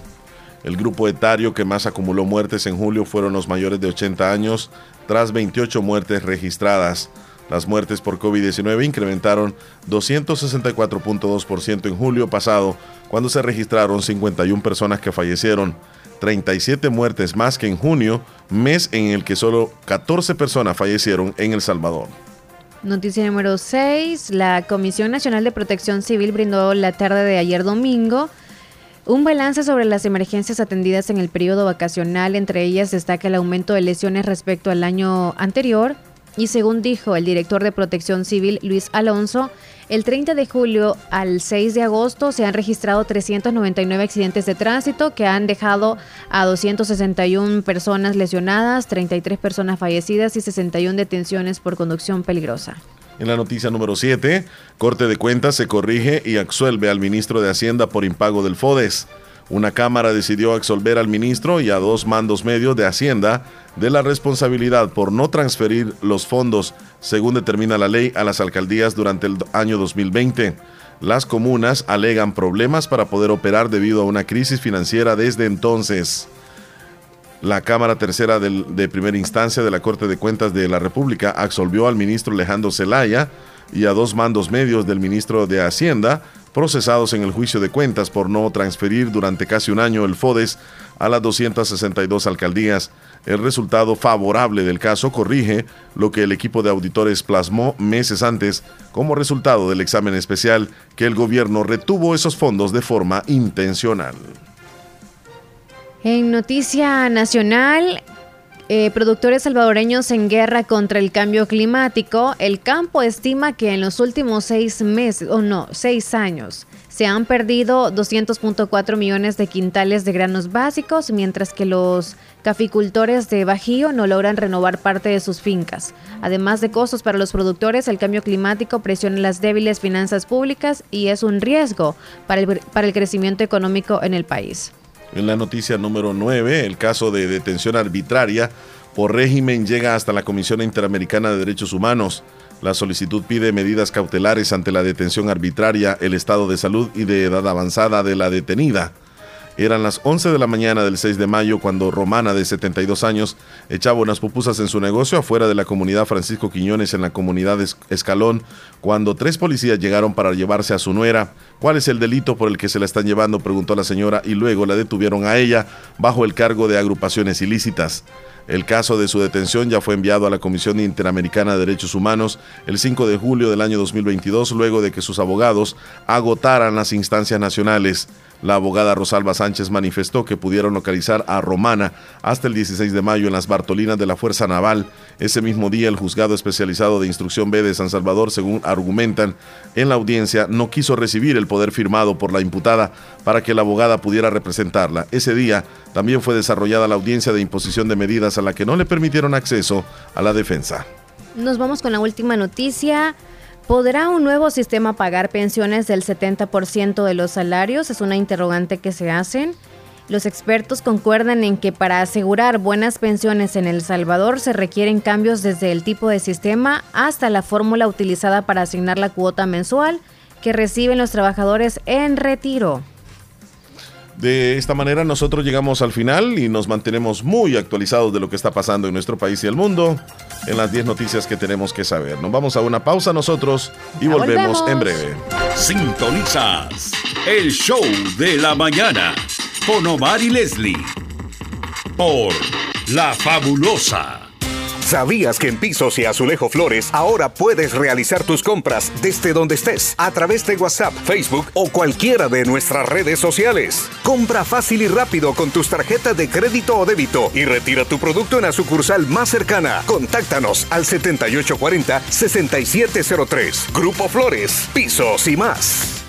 El grupo etario que más acumuló muertes en julio fueron los mayores de 80 años, tras 28 muertes registradas. Las muertes por COVID-19 incrementaron 264.2% en julio pasado, cuando se registraron 51 personas que fallecieron, 37 muertes más que en junio, mes en el que solo 14 personas fallecieron en El Salvador. Noticia número 6. La Comisión Nacional de Protección Civil brindó la tarde de ayer domingo un balance sobre las emergencias atendidas en el periodo vacacional. Entre ellas destaca el aumento de lesiones respecto al año anterior. Y según dijo el director de Protección Civil, Luis Alonso, el 30 de julio al 6 de agosto se han registrado 399 accidentes de tránsito que han dejado a 261 personas lesionadas, 33 personas fallecidas y 61 detenciones por conducción peligrosa. En la noticia número 7, Corte de Cuentas se corrige y absuelve al ministro de Hacienda por impago del FODES. Una Cámara decidió absolver al ministro y a dos mandos medios de Hacienda de la responsabilidad por no transferir los fondos, según determina la ley, a las alcaldías durante el año 2020. Las comunas alegan problemas para poder operar debido a una crisis financiera desde entonces. La Cámara Tercera de Primera Instancia de la Corte de Cuentas de la República absolvió al ministro Alejandro Zelaya y a dos mandos medios del ministro de Hacienda procesados en el juicio de cuentas por no transferir durante casi un año el FODES a las 262 alcaldías. El resultado favorable del caso corrige lo que el equipo de auditores plasmó meses antes como resultado del examen especial que el gobierno retuvo esos fondos de forma intencional. En noticia nacional, eh, productores salvadoreños en guerra contra el cambio climático, el campo estima que en los últimos seis meses, o no, seis años, se han perdido 200.4 millones de quintales de granos básicos, mientras que los caficultores de Bajío no logran renovar parte de sus fincas. Además de costos para los productores, el cambio climático presiona las débiles finanzas públicas y es un riesgo para el, para el crecimiento económico en el país. En la noticia número 9, el caso de detención arbitraria por régimen llega hasta la Comisión Interamericana de Derechos Humanos. La solicitud pide medidas cautelares ante la detención arbitraria, el estado de salud y de edad avanzada de la detenida. Eran las 11 de la mañana del 6 de mayo cuando Romana, de 72 años, echaba unas pupusas en su negocio afuera de la comunidad Francisco Quiñones en la comunidad Escalón, cuando tres policías llegaron para llevarse a su nuera. ¿Cuál es el delito por el que se la están llevando? preguntó la señora y luego la detuvieron a ella bajo el cargo de agrupaciones ilícitas. El caso de su detención ya fue enviado a la Comisión Interamericana de Derechos Humanos el 5 de julio del año 2022, luego de que sus abogados agotaran las instancias nacionales. La abogada Rosalba Sánchez manifestó que pudieron localizar a Romana hasta el 16 de mayo en las Bartolinas de la Fuerza Naval. Ese mismo día, el juzgado especializado de instrucción B de San Salvador, según argumentan en la audiencia, no quiso recibir el poder firmado por la imputada para que la abogada pudiera representarla. Ese día también fue desarrollada la audiencia de imposición de medidas a la que no le permitieron acceso a la defensa. Nos vamos con la última noticia. ¿Podrá un nuevo sistema pagar pensiones del 70% de los salarios? Es una interrogante que se hacen. Los expertos concuerdan en que para asegurar buenas pensiones en El Salvador se requieren cambios desde el tipo de sistema hasta la fórmula utilizada para asignar la cuota mensual que reciben los trabajadores en retiro. De esta manera nosotros llegamos al final y nos mantenemos muy actualizados de lo que está pasando en nuestro país y el mundo en las 10 noticias que tenemos que saber. Nos vamos a una pausa nosotros y volvemos, en breve. Sintonizas el show de la mañana con Omar y Leslie por La Fabulosa ¿Sabías que en Pisos y Azulejo Flores ahora puedes realizar tus compras desde donde estés a través de WhatsApp, Facebook o cualquiera de nuestras redes sociales? Compra fácil y rápido con tus tarjetas de crédito o débito y retira tu producto en la sucursal más cercana. Contáctanos al 7840-6703. Grupo Flores, Pisos y más.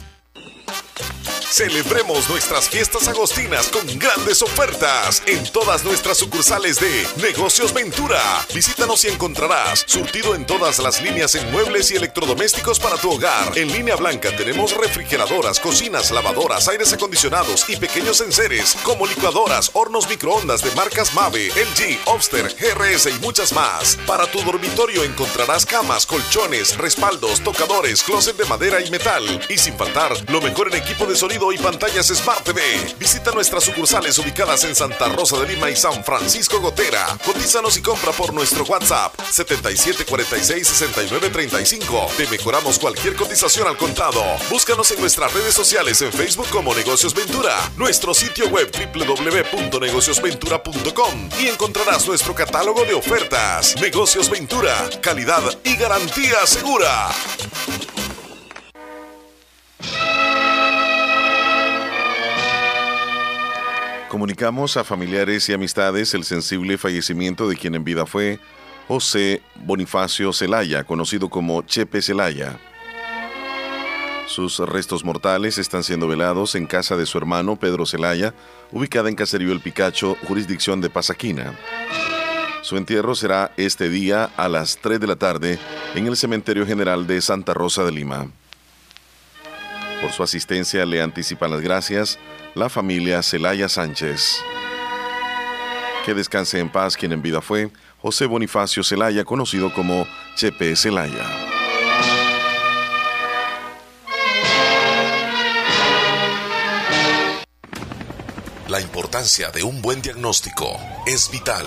Celebremos nuestras fiestas agostinas con grandes ofertas en todas nuestras sucursales de Negocios Ventura. Visítanos y encontrarás surtido en todas las líneas en muebles y electrodomésticos para tu hogar. En línea blanca tenemos refrigeradoras, cocinas, lavadoras, aires acondicionados y pequeños enseres como licuadoras, hornos microondas de marcas Mave, LG, Obster, GRS y muchas más. Para tu dormitorio encontrarás camas, colchones, respaldos, tocadores, closet de madera y metal. Y sin faltar, lo mejor en equipo de sonido y pantallas Smart TV. Visita nuestras sucursales ubicadas en Santa Rosa de Lima y San Francisco Gotera. Cotízanos y compra por nuestro WhatsApp 77466935. Te mejoramos cualquier cotización al contado. Búscanos en nuestras redes sociales en Facebook como Negocios Ventura, nuestro sitio web www.negociosventura.com y encontrarás nuestro catálogo de ofertas. Negocios Ventura, calidad y garantía segura. Comunicamos a familiares y amistades el sensible fallecimiento de quien en vida fue José Bonifacio Celaya, conocido como Chepe Celaya. Sus restos mortales están siendo velados en casa de su hermano Pedro Celaya, ubicada en Caserío El Picacho, jurisdicción de Pasaquina. Su entierro será este día a las 3 de la tarde en el Cementerio General de Santa Rosa de Lima. Por su asistencia le anticipan las gracias la familia Celaya Sánchez. Que descanse en paz quien en vida fue José Bonifacio Celaya, conocido como Chepe Celaya. La importancia de un buen diagnóstico es vital.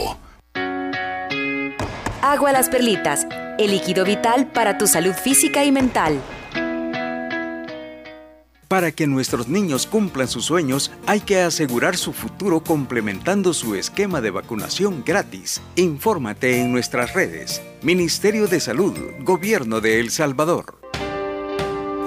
Agua Las Perlitas, el líquido vital para tu salud física y mental. Para que nuestros niños cumplan sus sueños, hay que asegurar su futuro complementando su esquema de vacunación gratis. Infórmate en nuestras redes. Ministerio de Salud, Gobierno de El Salvador.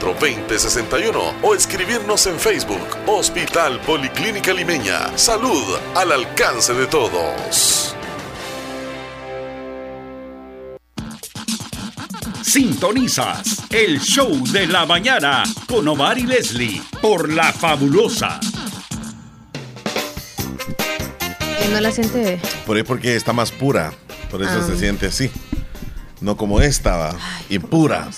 809-564-2061 o escribirnos en Facebook Hospital Policlínica Limeña. Salud al alcance de todos. Sintonizas el show de la mañana con Omar y Leslie por La Fabulosa. No la siente. Por ahí porque está más pura. Por eso Ah. se siente así. No como esta, impura.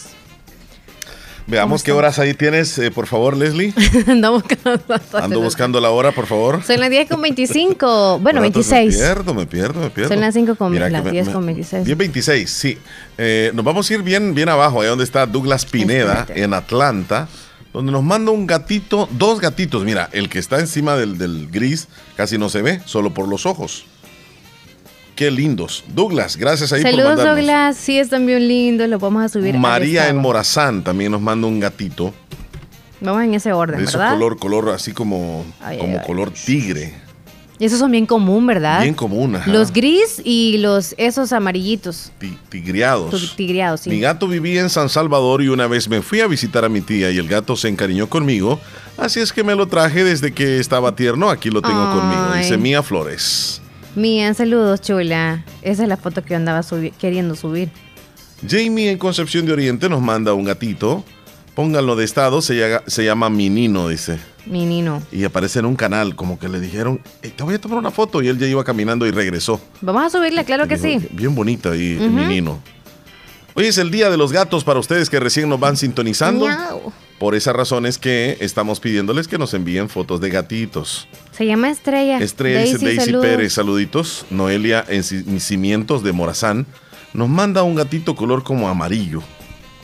Veamos qué horas ahí tienes, eh, por favor, Leslie. Andamos buscando. Ando buscando la hora, por favor. Son las 10 con 25. Bueno, Por ratos 26. Me pierdo, me pierdo, me pierdo. Son las 5 con Mira las me- 10 me- con 26. 10.26, sí. Eh, nos vamos a ir bien, bien abajo, ahí donde está Douglas Pineda, en Atlanta, donde nos manda un gatito, dos gatitos. Mira, el que está encima del, del gris casi no se ve, solo por los ojos. Qué lindos. Douglas, gracias ahí por Saludos, mandarnos. Douglas. Sí, están bien lindos. Los vamos a subir. María en. Morazán también nos manda un gatito. Vamos en ese orden, De ese ¿verdad? color, color así como, Ay, como ay, color tigre. Y esos son bien común, ¿verdad? Bien común, ajá. Los gris y los esos amarillitos. Ti- tigreados. Tu- Tigreados, sí. Mi gato vivía en San Salvador y una vez me fui a visitar a mi tía y el gato se encariñó conmigo. Así es que me lo traje desde que estaba tierno. Aquí lo tengo Ay. conmigo. Dice Mía Flores. Mía, saludos, chula. Esa es la foto que yo andaba subi- queriendo subir. Jamie en Concepción de Oriente nos manda un gatito. Pónganlo de estado. Se, llaga- se llama Minino, dice. Mi Nino. Y aparece en un canal. Como que le dijeron, "Ey, te voy a tomar una foto. Y él ya iba caminando y regresó. Vamos a subirla, claro que sí. Bien bonita ahí, Ujú. Minino. Hoy es el día de los gatos para ustedes que recién nos van sintonizando. Miau. Por esa razón es que estamos pidiéndoles que nos envíen fotos de gatitos. Se llama Estrella. Estrella dice Daisy saludos. Pérez, saluditos. Noelia en Ci- Cimientos de Morazán nos manda un gatito color como amarillo,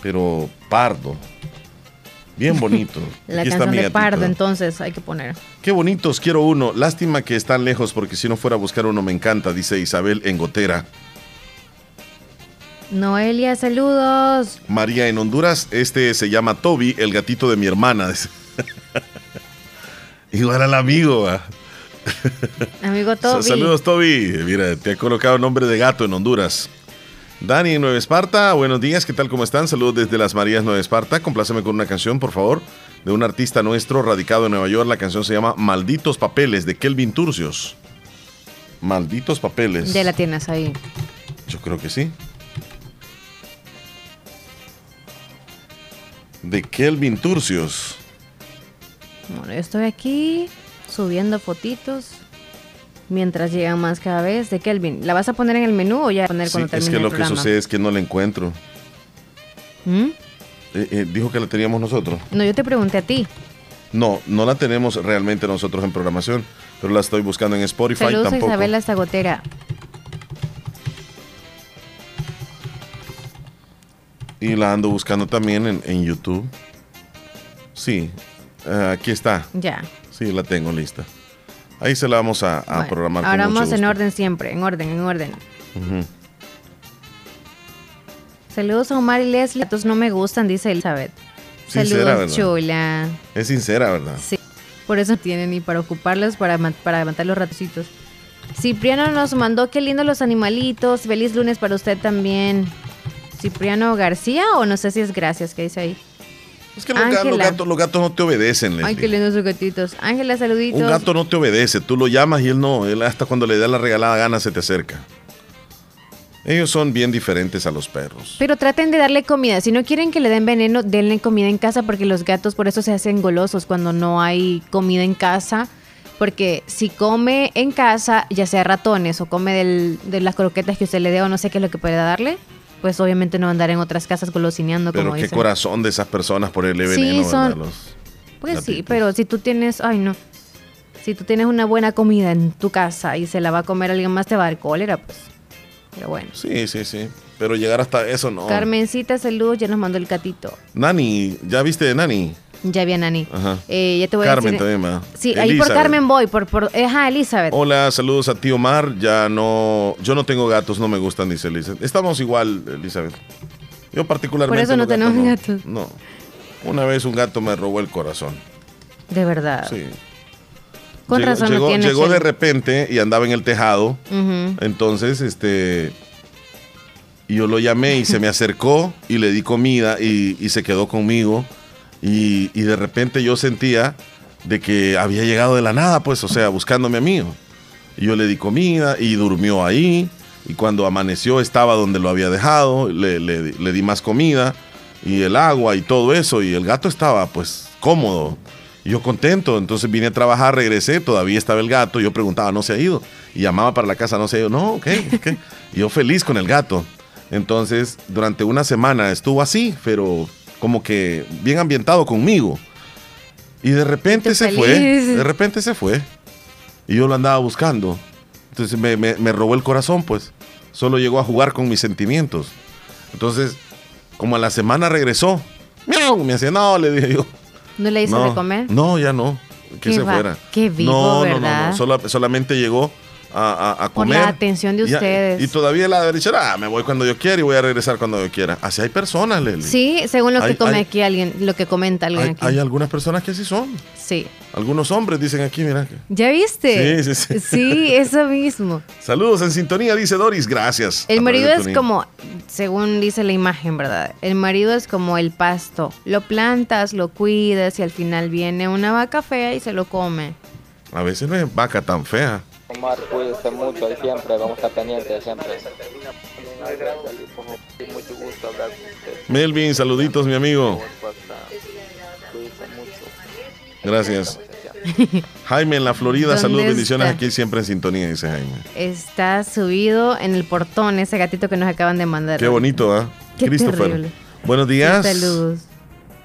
pero pardo. Bien bonito. La Aquí está canción mi de gatito. Pardo, entonces hay que poner. Qué bonitos, quiero uno. Lástima que están lejos porque si no fuera a buscar uno me encanta, dice Isabel en Gotera. Noelia, saludos. María en Honduras, este se llama Toby, el gatito de mi hermana. Igual al amigo. ¿va? Amigo Toby. Saludos, Toby. Mira, te ha colocado nombre de gato en Honduras. Dani en Nueva Esparta, buenos días, ¿qué tal? ¿Cómo están? Saludos desde Las Marías, Nueva Esparta. Compláceme con una canción, por favor, de un artista nuestro radicado en Nueva York. La canción se llama Malditos Papeles, de Kelvin Turcios. Malditos Papeles. Ya la tienes ahí. Yo creo que sí. De Kelvin Turcios. Bueno, yo estoy aquí subiendo fotitos mientras llegan más cada vez de Kelvin. ¿La vas a poner en el menú o ya a poner Sí, cuando es que lo que sucede es que no la encuentro. ¿Mm? Eh, eh, dijo que la teníamos nosotros. No, yo te pregunté a ti. No, no la tenemos realmente nosotros en programación, pero la estoy buscando en Spotify Saludos a tampoco. Isabela Zagotera. Y la ando buscando también en, en YouTube. Sí, eh, aquí está. Ya. Sí, la tengo lista. Ahí se la vamos a, a Bueno, programar. con ahora mucho vamos en orden siempre, en orden, en orden. Saludos a Omar y Leslie. No me gustan, dice Elizabeth. Sincera, Saludos, ¿verdad? chula. Es sincera, ¿verdad? Sí. Por eso tienen y para ocuparlos, para, para matar los ratocitos. Cipriano nos mandó qué lindo los animalitos. Feliz lunes para usted también. Cipriano García o no sé si es gracias que dice ahí. Es que los, gatos, los gatos no te obedecen, Ay, Leslie. qué lindos sus gatitos. Ángela, saluditos. Un gato no te obedece, tú lo llamas y él no, él hasta cuando le da la regalada gana se te acerca. Ellos son bien diferentes a los perros. Pero traten de darle comida. Si no quieren que le den veneno, denle comida en casa porque los gatos por eso se hacen golosos cuando no hay comida en casa. Porque si come en casa, ya sea ratones o come del- de las croquetas que usted le dé o no sé qué es lo que pueda darle, pues obviamente no andar en otras casas golosineando Pero como qué dicen. corazón de esas personas ponerle Sí, veneno, son- ¿verdad? Los- Pues sí, pero si tú tienes, ay no, si tú tienes una buena comida en tu casa y se la va a comer alguien más, te va a dar cólera, pues. Pero bueno. Sí, sí, sí. Pero llegar hasta eso no. Carmencita, saludos, ya nos mandó el catito. Nani, ¿ya viste de Nani? Ya vi a Nani. Ajá. Eh, ya te voy Carmen a decir. también, va. Sí, ahí por. Carmen voy, por, por ajá, Elizabeth. Hola, saludos a tío Omar. Ya no, yo no tengo gatos, no me gustan, dice Elizabeth. Estamos igual, Elizabeth. Yo particularmente. Por eso no tenemos no. gatos. No. Una vez un gato me robó el corazón. De verdad. Sí. Con llegó, razón no llegó, tiene llegó de repente y andaba en el tejado. Entonces, este. Y yo lo llamé y se me acercó y le di comida y, y se quedó conmigo. Y, y de repente yo sentía de que había llegado de la nada, pues, o sea, buscándome a mí. Y yo le di comida y durmió ahí. Y cuando amaneció estaba donde lo había dejado, le, le- le di más comida y el agua y todo eso. Y el gato estaba pues cómodo. Y yo contento. Entonces vine a trabajar, regresé, todavía estaba el gato. Yo preguntaba, ¿no se ha ido? Y llamaba para la casa, ¿no se ha ido? No, ok, ok. Y yo feliz con el gato. Entonces, durante una semana estuvo así, pero como que bien ambientado conmigo. Y de repente se fue. De repente se fue. Y yo lo andaba buscando. Entonces me, me- me robó el corazón, pues. Solo llegó a jugar con mis sentimientos. Entonces, como a la semana regresó. ¡Miau! Me decía, no, le dije yo. ¿No le hizo no, de comer? No, ya no. Que Qué se fuera. qué vivo, no, no, no, no. Sola- solamente llegó a, a- a Por la atención de Y ustedes. Y, todavía la derecha, ah, me voy cuando yo quiera y voy a regresar cuando yo quiera. Así hay personas, Leli. Sí, según lo que come hay- aquí alguien, lo que comenta alguien Hay, aquí. hay algunas personas que así son. Sí. Algunos hombres dicen aquí, mira. ¿Ya viste? Sí, sí, sí. Sí, eso mismo. Saludos en sintonía, dice Doris. Gracias. El marido es como, según dice la imagen, ¿verdad? El marido es como el pasto. Lo plantas, lo cuidas y al final viene una vaca fea y se lo come. A veces no es vaca tan fea. Omar, cuídese mucho y siempre vamos a estar pendientes siempre. Mucho gusto hablar con usted. Melvin, saluditos, mi amigo. Cuídese mucho. Gracias. Jaime en la Florida, ¿Dónde saludos, bendiciones está? aquí siempre en sintonía, dice Jaime. Está subido en el portón ese gatito que nos acaban de mandar. Qué bonito, ¿ah? Qué Christopher. terrible. Buenos días. Saludos.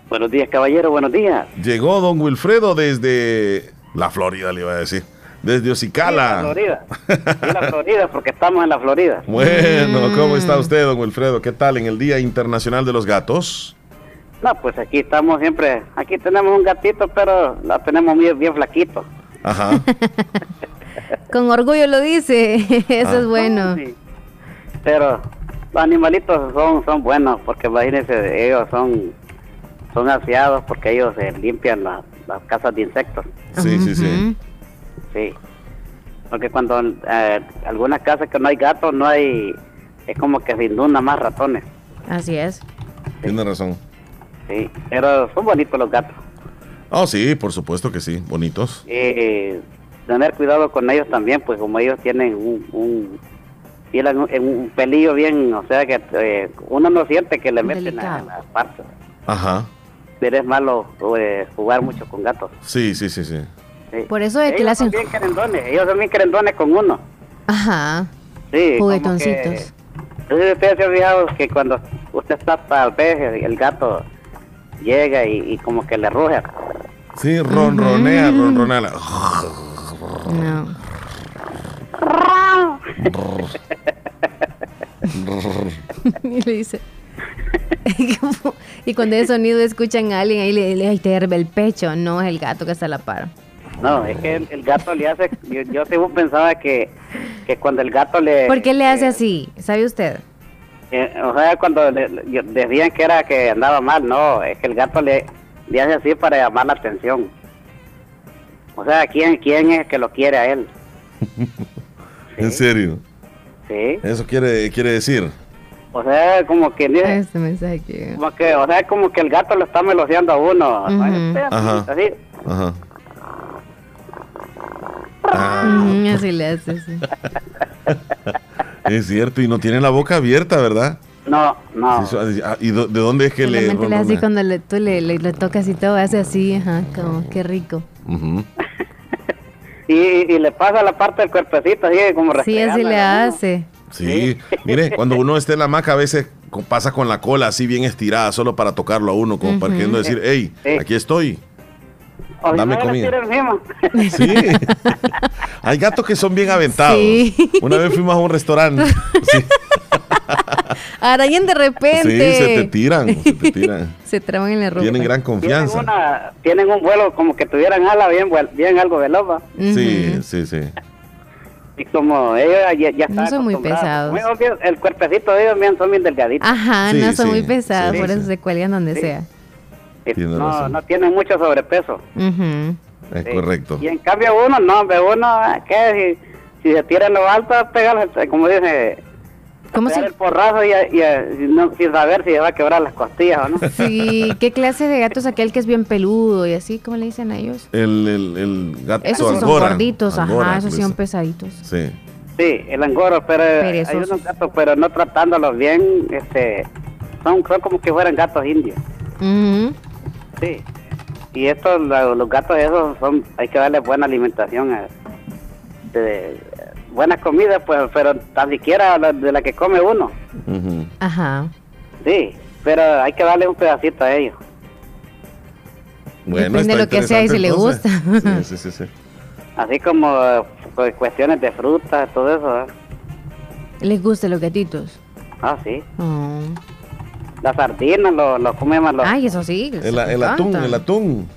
Buenos días, caballero, buenos días. Llegó don Wilfredo desde la Florida, le iba a decir. Desde La Ocicala. Florida. Sí, la Florida, porque estamos en la Florida. Bueno, Mm. ¿cómo está usted, don Wilfredo? ¿Qué tal en el Día Internacional de los Gatos? No, pues aquí estamos siempre. Aquí tenemos un gatito, pero lo tenemos bien, bien flaquito. Ajá. Con orgullo lo dice. Eso Ah. es bueno. Sí. Pero los animalitos son, son buenos, porque imagínense, ellos son, son aseados porque ellos eh, limpian la- las casas de insectos. Sí, sí, sí. Sí. Porque cuando eh, algunas casas que no hay gatos, no hay. Es como que se inundan más ratones. Así es. Tiene razón. Sí. Pero son bonitos los gatos. Oh, sí, por supuesto que sí. Bonitos. Eh, tener cuidado con ellos también, pues como ellos tienen un, un, tienen un, un pelillo bien, o sea que eh, uno no siente que le meten a las partes. Ajá. Pero es malo eh, jugar mucho con gatos. Sí, sí, sí, sí. Sí. Por eso es que ellos le hacen- son bien querendones, ellos son bien querendones con uno. Ajá. Sí, Juguetoncitos. que- Entonces usted se ha fijado que cuando usted está tal vez el gato llega y, y como que le ruge. Sí, ronronea, ronronea. la- No. y le dice. y cuando ese sonido escuchan a alguien ahí le, le te herve el pecho. No es el gato que está a la par. No, es que el, el gato le hace, yo, yo según pensaba que, que cuando el gato le... ¿Por qué le hace así? ¿Sabe usted? eh, o sea, cuando le- decían que era que andaba mal, no, es que el gato le, le hace así para llamar la atención. O sea, ¿quién, quién es el que lo quiere a él? En serio. Sí. Eso quiere, quiere decir. O sea, como que... dice- Este mensaje. Como que, o sea, como que el gato lo está meloseando a uno. Ajá. Así. Ajá. Ah, Ujú, así le hace. sí. es cierto, y no tiene la boca abierta, ¿verdad? No, no. Sí, eso- ah, ¿Y do- de dónde es que le le hace así cuando le, tú le, le, le tocas y todo, hace así, ajá, como qué rico. Y, y le pasa la parte del cuerpecito así como Sí, así le hace. Sí, mire, cuando uno está en la hamaca a veces pasa con la cola así bien estirada solo para tocarlo a uno, como para Ujú. queriendo decir, hey, Sí. aquí estoy. Si Dame no, comida. Sí. Hay gatos que son bien aventados. Sí. Una vez fuimos a un restaurante. Sí, Arañan de sí, repente. se te tiran, se te tiran. Se traban en la ropa. Tienen gran Tienen, confianza. una, tienen un vuelo como que tuvieran ala bien, bien algo veloz. Sí, sí, sí. Y como ellos ya, ya No están son muy pesados. Muy obvio, El cuerpecito de ellos bien, son bien delgaditos. Ajá, Sí, no son sí, muy pesados, sí, por sí. eso se cuelgan donde Sí. sea. Y Tiene no, razón. no tienen mucho sobrepeso. Es Sí. correcto. Y en cambio uno, no, hombre, uno, ¿qué? Si, si se tira en lo alto, pegarle, como dice, ¿Cómo se? el porrazo y, y, no, sin saber si va a quebrar las costillas o no. Sí, ¿qué clase de gato es aquel que es bien peludo y así? ¿Cómo le dicen a ellos? El, el, el gato Esos son gorditos, ajá, esos son pesaditos. Sí. Sí, el angoro, pero hay unos gatos, pero no tratándolos bien, este, son, son como que fueran gatos indios. Sí. Y estos, los gatos esos, son, hay que darles buena alimentación, eh, de, buena comida, pues, pero tan siquiera de la que come uno. Ajá. Sí, pero hay que darle un pedacito a ellos. Bueno, Depende de lo que sea y si le gusta. Sí, sí, sí, Así como pues, cuestiones de frutas, todo eso. ¿eh? ¿Les gustan los gatitos? Ah, sí. Oh. Las sardinas lo, lo comemos. Los... Ay, eso sí. El, el atún, el atún.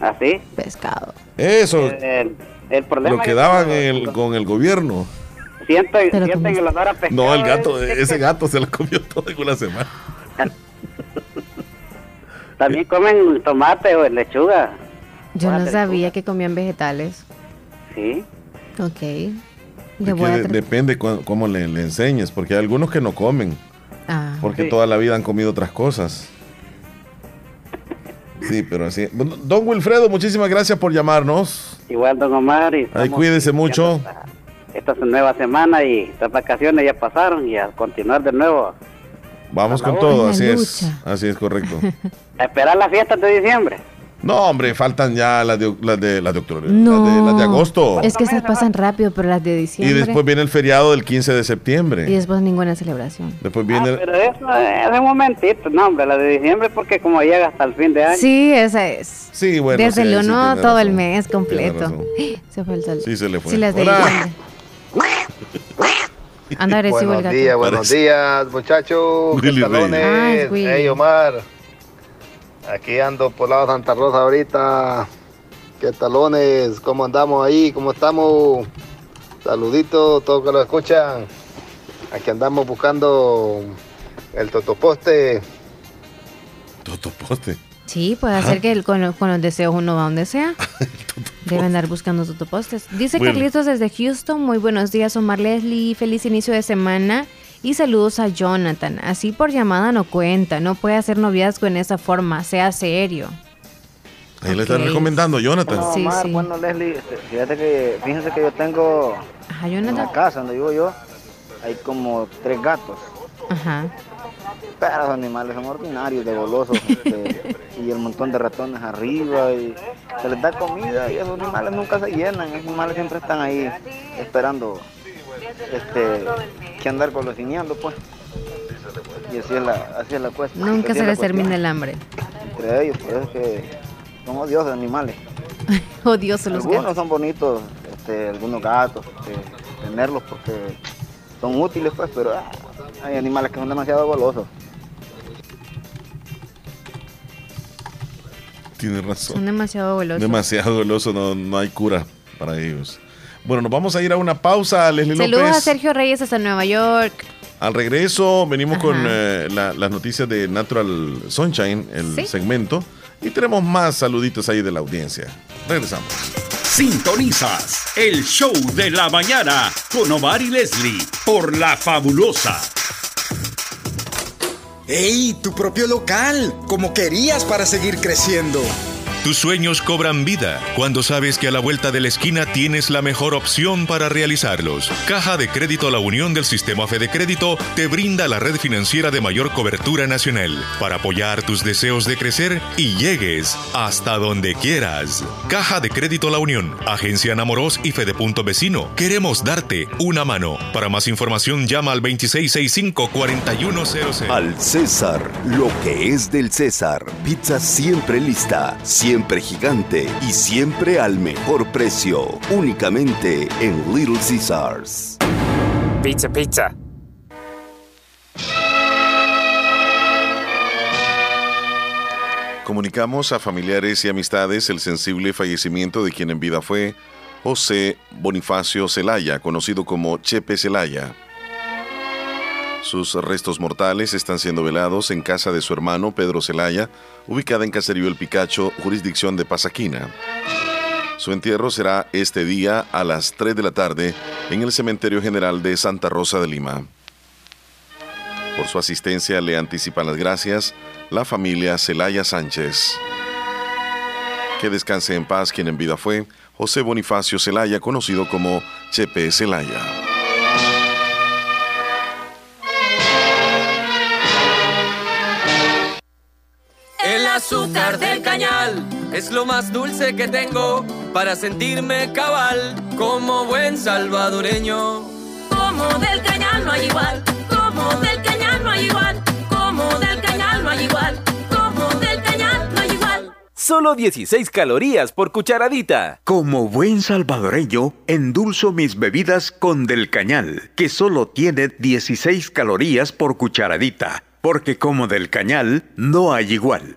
¿Ah, sí? Pescado. Eso. El, el problema lo que daban el, con el gobierno. Sienten, sienten el olor a pescado. No, el gato, ese gato se lo comió todo en una semana. También comen tomate o lechuga. Yo no sabía que comían vegetales. Sí. Ok. depende cómo le, le, enseñes, porque hay algunos que no comen. Ah. porque toda la vida han comido otras cosas. Sí, pero así. Don Wilfredo, muchísimas gracias por llamarnos. Igual, don Omar. Y Ahí cuídese mucho. Esta, es nueva semana y las vacaciones ya pasaron y a continuar de nuevo. Vamos con todo, así es. Así es, correcto. a esperar las fiestas de diciembre. No, hombre, faltan ya las de, las de, las de octubre. No, las, de, las de agosto. Es que se pasan rápido, pero las de diciembre. Y después viene el feriado del 15 de septiembre. Y después ninguna celebración. Después viene. Ah, pero eso es un momentito, no, hombre, la de diciembre, porque como llega hasta el fin de año. Sí, esa es. Sí, bueno. Desde sí, el 1 todo el mes completo. Se fue el sol. Sí, se le fue. Sí, las de diciembre. Anda agresivo buenos el gato. días, buenos días, muchachos. Willy Ay, hey, Omar. Aquí ando por lado de Santa Rosa ahorita. ¿Qué talones? ¿Cómo andamos ahí? ¿Cómo estamos? Saluditos, todos que lo escuchan. Aquí andamos buscando el totoposte. ¿Totoposte? Sí, puede hacer que el, con, los, con, los deseos uno va donde sea. Debe andar buscando totopostes. Dice bueno. Carlitos desde Houston. Muy buenos días, Omar Leslie. Feliz inicio de semana. Y saludos a Jonathan. Así por llamada no cuenta, no puede hacer noviazgo en esa forma, sea serio. Ahí okay. le están recomendando, Jonathan. Bueno, sí, Omar, sí. bueno, Leslie, fíjate que, fíjense que yo tengo Ajá, en Jonathan. la casa donde vivo yo, hay como tres gatos. Ajá. Pero los animales son ordinarios, de golosos, este, y el montón de ratones arriba, y se les da comida, y esos animales nunca se llenan, esos animales siempre están ahí esperando este, que andar golosineando, pues. Y así es la, así es la cuestión. Nunca así se es les termina el hambre. Entre ellos, por eso es que son odiosos animales. Odiosos los algunos gatos. son bonitos, este, algunos gatos, este, tenerlos porque son útiles, pues, pero ah, hay animales que son demasiado golosos. Tiene razón. Son demasiado golosos. Demasiado goloso, no, no hay cura para ellos. Bueno, nos vamos a ir a una pausa, Leslie Saludos López. a Sergio Reyes hasta Nueva York. Al regreso venimos Ajá. con eh, la- las noticias de Natural Sunshine, el Sí. segmento, y tenemos más saluditos ahí de la audiencia. Regresamos. Sintonizas el show de la mañana con Omar y Leslie por La Fabulosa. ¡Ey! Tu propio local, como querías para seguir creciendo. Tus sueños cobran vida cuando sabes que a la vuelta de la esquina tienes la mejor opción para realizarlos. Caja de Crédito La Unión del Sistema Fede Crédito te brinda la red financiera de mayor cobertura nacional para apoyar tus deseos de crecer y llegues hasta donde quieras. Caja de Crédito La Unión, Agencia Namoros y Fede Punto Vecino. Queremos darte una mano. Para más información llama al 2665-4100. Al César, lo que es del César. Pizza siempre lista, siempre gigante y siempre al mejor precio. Únicamente en Little Caesars. Pizza, pizza. Comunicamos a familiares y amistades el sensible fallecimiento de quien en vida fue José Bonifacio Celaya, conocido como Chepe Celaya. Sus restos mortales están siendo velados en casa de su hermano Pedro Celaya, ubicada en Caserío El Picacho, jurisdicción de Pasaquina. Su entierro será este día a las 3 de la tarde en el Cementerio General de Santa Rosa de Lima. Por su asistencia le anticipan las gracias la familia Celaya Sánchez. Que descanse en paz quien en vida fue José Bonifacio Celaya, conocido como Chepe Celaya. Azúcar del cañal es lo más dulce que tengo para sentirme cabal como buen salvadoreño. Como del cañal no hay igual, como del cañal no hay igual, como del cañal no hay igual, como del cañal no hay igual. Solo 16 calorías por cucharadita. Como buen salvadoreño, endulzo mis bebidas con Del Cañal, que solo tiene 16 calorías por cucharadita, porque como Del Cañal no hay igual.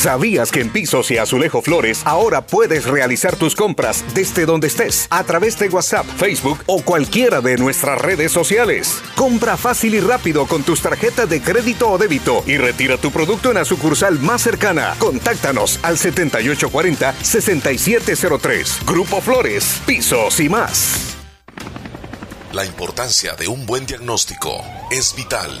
¿Sabías que en Pisos y Azulejo Flores ahora puedes realizar tus compras desde donde estés a través de WhatsApp, Facebook o cualquiera de nuestras redes sociales? Compra fácil y rápido con tus tarjetas de crédito o débito y retira tu producto en la sucursal más cercana. Contáctanos al 7840-6703. Grupo Flores, Pisos y más. La importancia de un buen diagnóstico es vital.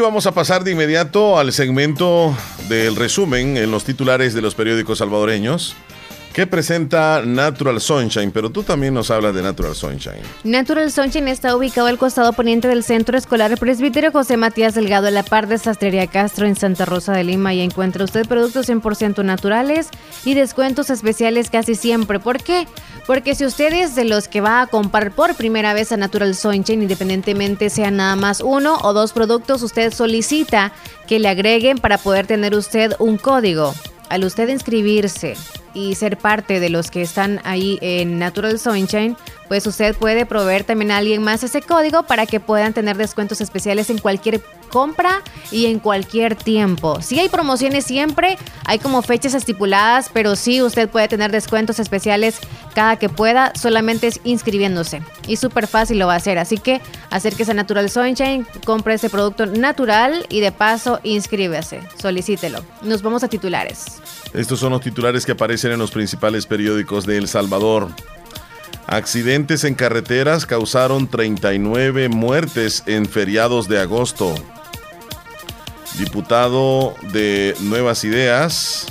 Vamos a pasar de inmediato al segmento del resumen en los titulares de los periódicos salvadoreños que presenta Natural Sunshine, pero tú también nos hablas de Natural Sunshine. Natural Sunshine está ubicado al costado poniente del Centro Escolar Presbítero José Matías Delgado, a la par de Sastrería Castro en Santa Rosa de Lima. Y encuentra usted productos 100% naturales y descuentos especiales casi siempre. ¿Por qué? Porque si usted es de los que va a comprar por primera vez a Natural Sunshine, independientemente sea nada más uno o dos productos, usted solicita que le agreguen para poder tener usted un código. Al usted inscribirse y ser parte de los que están ahí en Natural Sunshine, pues usted puede proveer también a alguien más ese código para que puedan tener descuentos especiales en cualquier compra y en cualquier tiempo. Sí hay promociones siempre, hay como fechas estipuladas, pero sí usted puede tener descuentos especiales cada que pueda, solamente es inscribiéndose. Y súper fácil lo va a hacer, así que acérquese a Natural Sunshine, compre ese producto natural y de paso inscríbase, solicítelo. Nos vamos a titulares. Estos son los titulares que aparecen en los principales periódicos de El Salvador. Accidentes en carreteras causaron 39 muertes en feriados de agosto. Diputado de Nuevas Ideas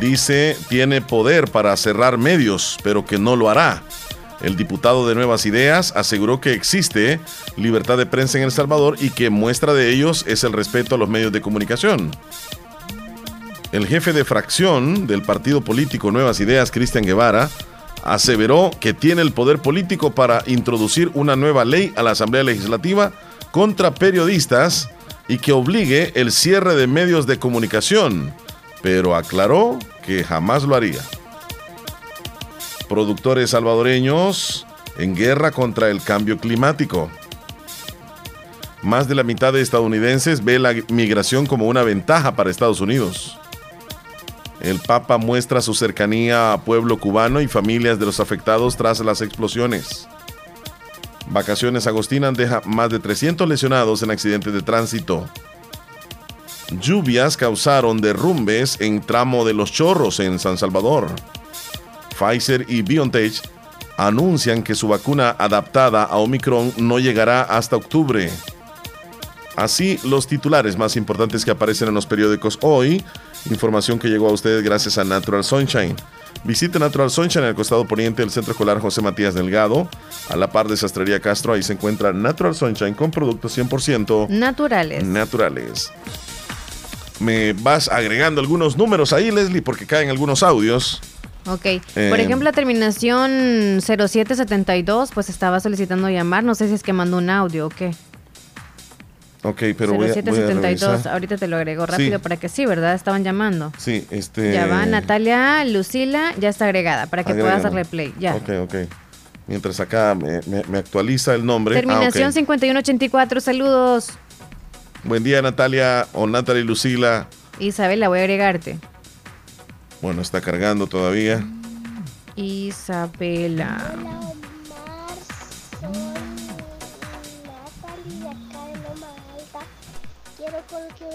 dice tiene poder para cerrar medios, pero que no lo hará. El diputado de Nuevas Ideas aseguró que existe libertad de prensa en El Salvador y que muestra de ellos es el respeto a los medios de comunicación. El jefe de fracción del partido político Nuevas Ideas, Cristian Guevara, aseveró que tiene el poder político para introducir una nueva ley a la Asamblea Legislativa contra periodistas y que obligue el cierre de medios de comunicación, pero aclaró que jamás lo haría. Productores salvadoreños en guerra contra el cambio climático. Más de la mitad de estadounidenses ve la migración como una ventaja para Estados Unidos. El Papa muestra su cercanía a pueblo cubano y familias de los afectados tras las explosiones. Vacaciones Agostinas deja más de 300 lesionados en accidentes de tránsito. Lluvias causaron derrumbes en tramo de los chorros en San Salvador. Pfizer y BioNTech anuncian que su vacuna adaptada a Omicron no llegará hasta octubre. Así, los titulares más importantes que aparecen en los periódicos hoy Información que llegó a ustedes gracias a Natural Sunshine. Visite Natural Sunshine en el costado poniente del Centro Escolar José Matías Delgado. A la par de Sastrería Castro, ahí se encuentra Natural Sunshine con productos 100% naturales. Naturales. Me vas agregando algunos números ahí, Leslie, porque caen algunos audios. Ok. Por eh, ejemplo, la terminación 0772, pues estaba solicitando llamar. No sé si es que mandó un audio o qué. Ok, pero voy a, ahorita te lo agrego rápido para que sí, ¿verdad? Estaban llamando. Sí, este... Ya va, Natalia, Lucila, ya está agregada, para que puedas hacer replay, ya. Ok, ok. Mientras acá me, actualiza el nombre. Terminación 5184, ah, saludos. Buen día, Natalia, o Natalia y Lucila. Isabela, voy a agregarte. Bueno, está cargando todavía. Isabela.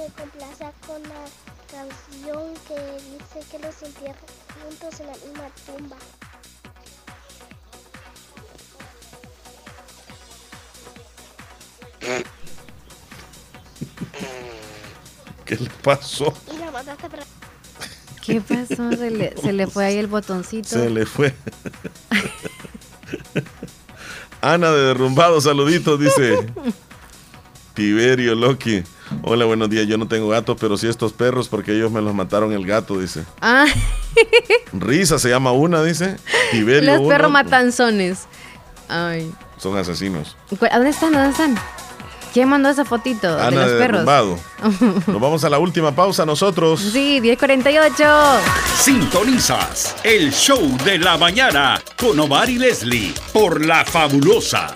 Me complaza con la canción que dice que los entierran juntos en la misma tumba. ¿Qué le pasó? ¿Qué pasó? Se le, se le fue ahí el botoncito. Se le fue. Ana de Derrumbado, saluditos, dice Tiberio Loki. Hola, buenos días. Yo no tengo gatos, pero sí estos perros porque ellos me los mataron el gato, dice. Ah. Risa se llama una, dice. Tiberio. Los perros matanzones. Ay. Son asesinos. ¿A dónde están? ¿Dónde están? ¿Quién mandó esa fotito de los perros? Nos vamos a la última pausa nosotros. Sí, 1048. Sintonizas el show de la mañana con Omar y Leslie por La Fabulosa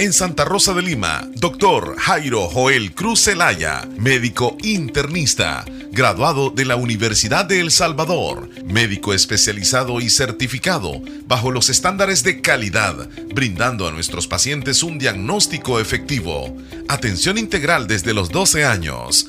En Santa Rosa de Lima, doctor Jairo Joel Cruz Zelaya, médico internista, graduado de la Universidad de El Salvador, médico especializado y certificado bajo los estándares de calidad, brindando a nuestros pacientes un diagnóstico efectivo. Atención integral desde los 12 años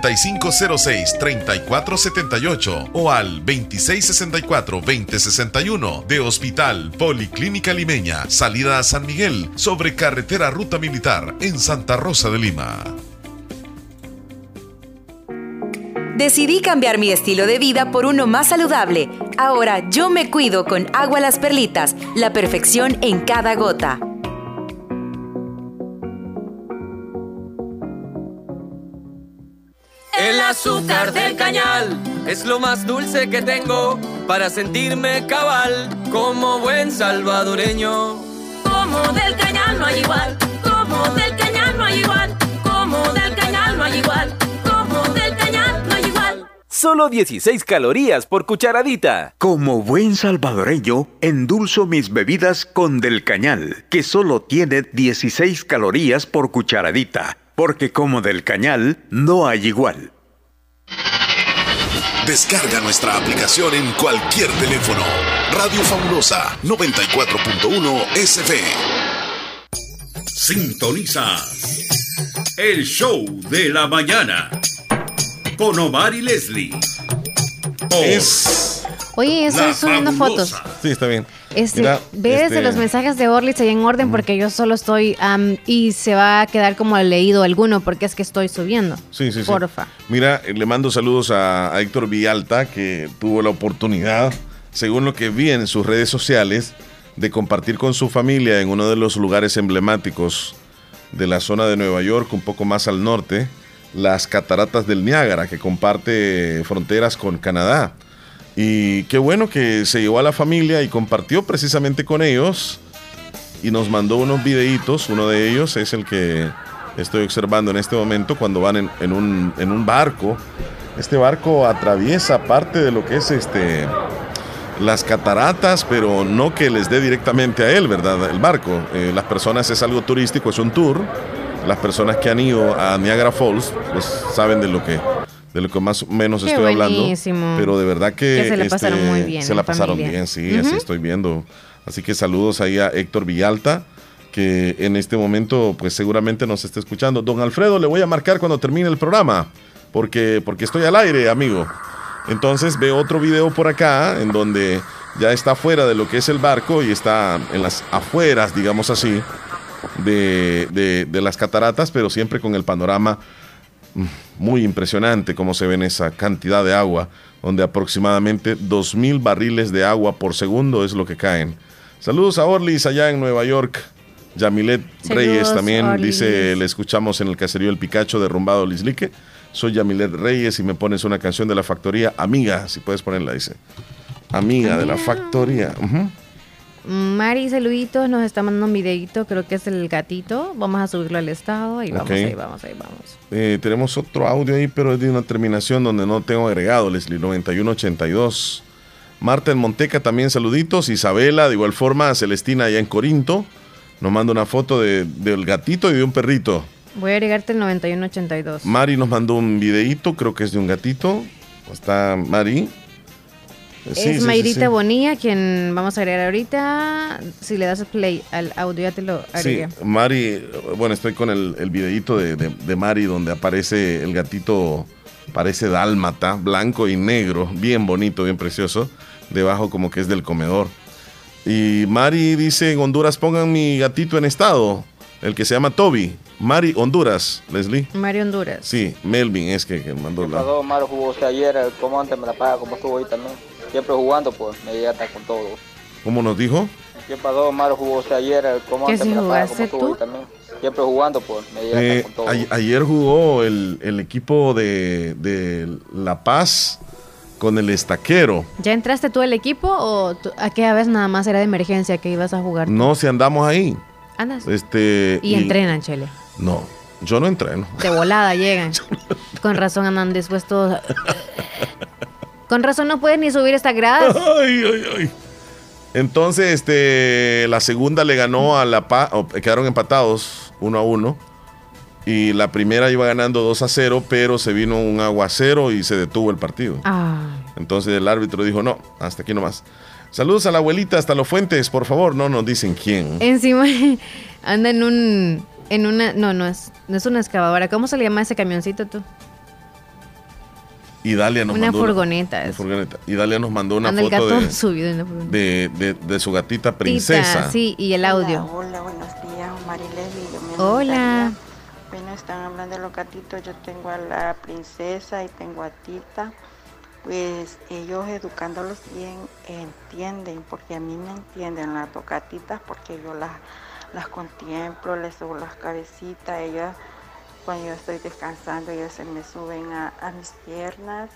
5506-3478 o al 2664-2061 de Hospital Policlínica Limeña, salida a San Miguel, sobre carretera Ruta Militar en Santa Rosa de Lima. Decidí cambiar mi estilo de vida por uno más saludable. Ahora yo me cuido con agua las perlitas, la perfección en cada gota. El azúcar del cañal es lo más dulce que tengo para sentirme cabal como buen salvadoreño. Como del cañal no hay igual, como del cañal no hay igual, como del cañal no hay igual, como del cañal no hay igual. Solo 16 calorías por cucharadita. Como buen salvadoreño, endulzo mis bebidas con Del Cañal, que solo tiene 16 calorías por cucharadita. Porque como Del Cañal, no hay igual. Descarga nuestra aplicación en cualquier teléfono. Radio Fabulosa 94.1 SF. Sintonizas el show de la mañana con Omar y Leslie. Por Es Oye, estoy subiendo fabulosa. fotos. Sí, está bien. Este, Mira, ve desde los mensajes de Orlis ahí en orden porque yo solo estoy am, y se va a quedar como leído alguno porque es que estoy subiendo. Sí, sí, sí. Porfa. Mira, eh, le mando saludos a, a Héctor Villalta, que tuvo la oportunidad, según lo que vi en sus redes sociales, de compartir con su familia en uno de los lugares emblemáticos de la zona de Nueva York, un poco más al norte, las cataratas del Niágara, que comparte fronteras con Canadá. Y qué bueno que se llevó a la familia y compartió precisamente con ellos y nos mandó unos videitos. Uno de ellos es el que estoy observando en este momento cuando van en, un, en un barco. Este barco atraviesa parte de lo que es este las cataratas, pero no que les dé directamente a él, ¿verdad? El barco. Eh, las personas es algo turístico, es un tour. Las personas que han ido a Niagara Falls, pues saben de lo que de lo que más o menos Qué estoy buenísimo. hablando. Pero de verdad que, este, Que se la pasaron muy bien Se la pasaron bien, sí, así Ujú. estoy viendo. Así que saludos ahí a Héctor Villalta, que en este momento, pues seguramente nos está escuchando. Don Alfredo, le voy a marcar cuando termine el programa, porque, porque estoy al aire, amigo. Entonces veo otro video por acá, en donde ya está fuera de lo que es el barco y está en las afueras, digamos así, de, de- de las cataratas, pero siempre con el panorama muy impresionante como se ve en esa cantidad de agua, donde aproximadamente 2.000 barriles de agua por segundo es lo que caen. Saludos a Orlis allá en Nueva York. Yamilet Saludos, Reyes también Orlis. dice, le escuchamos en el caserío El Picacho derrumbado Lislique. Soy Yamilet Reyes y me pones una canción de la factoría Amiga, si puedes ponerla, dice. Amiga de la factoría. Mari, saluditos, nos está mandando un videito, creo que es el gatito. Vamos a subirlo al estado y vamos ahí, vamos ahí, vamos. Eh, tenemos otro audio ahí, pero es de una terminación donde no tengo agregado, Leslie, 9182. Marta en Monteca también saluditos. Isabela, de igual forma, Celestina allá en Corinto. Nos manda una foto de- del gatito y de un perrito. Voy a agregarte el 9182. Mari nos mandó un videíto, creo que es de un gatito. Está Mari. Sí, es sí, Mayrita sí. Bonilla, quien vamos a agregar ahorita. Si le das play al audio, ya te lo Sí, agregué. Mari, bueno, estoy con el, el videíto de, de- de Mari donde aparece el gatito, parece dálmata, blanco y negro, bien bonito, bien precioso, debajo como que es del comedor. Y Mari dice en Honduras, pongan mi gatito en estado, el que se llama Toby. Mari, Honduras, Leslie. Mario Honduras. Sí, Melvin es que, que mandó la... Jugó usted ayer, como antes me la paga, como estuvo hoy también. Siempre jugando, pues me llega hasta con todo. ¿Cómo nos dijo? ¿Qué pasó, Omar? ¿Jugó usted ayer? ¿Cómo ¿Que anda si jugaste ¿Cómo estuvo tú? también? Siempre jugando, pues. Me llega Eh, con todo. a- ayer jugó el, el equipo de, de La Paz con el Estaquero. ¿Ya entraste tú al equipo o tú- aquella vez nada más era de emergencia que ibas a jugar? No, si andamos ahí. Andas. Este, Y entrenan, Chele. No, yo no entreno. De volada llegan. Con razón andan después todos. Con razón no pueden ni subir esta grada. Ay, ay, ay. Entonces, este, la segunda le ganó a La Paz, o, quedaron empatados uno a uno. Y la primera iba ganando 2 a 0, pero se vino un aguacero y se detuvo el partido. Ah. Entonces el árbitro dijo, no, hasta aquí nomás. Saludos a la abuelita hasta los fuentes, por favor. No nos dicen quién. Encima anda en un. En una. No, no es, no es una excavadora. ¿Cómo se le llama ese camioncito tú? Y Dalia nos Una mandó furgoneta. una es. furgoneta. Y Dalia nos mandó una Anda el foto gato de, subido en la furgoneta. de, de- de su gatita princesa. Tita, sí, y el audio. Hola, buenos días, Omar y Leslie. Yo me llamo Hola. Bueno, están hablando de los gatitos. Yo tengo a la princesa y tengo a Tita. Pues ellos educándolos bien entienden, porque a mí me entienden las dos gatitas, porque yo las, las contemplo, les subo las cabecitas. Ellas, cuando yo estoy descansando, ellos se me suben a, mis piernas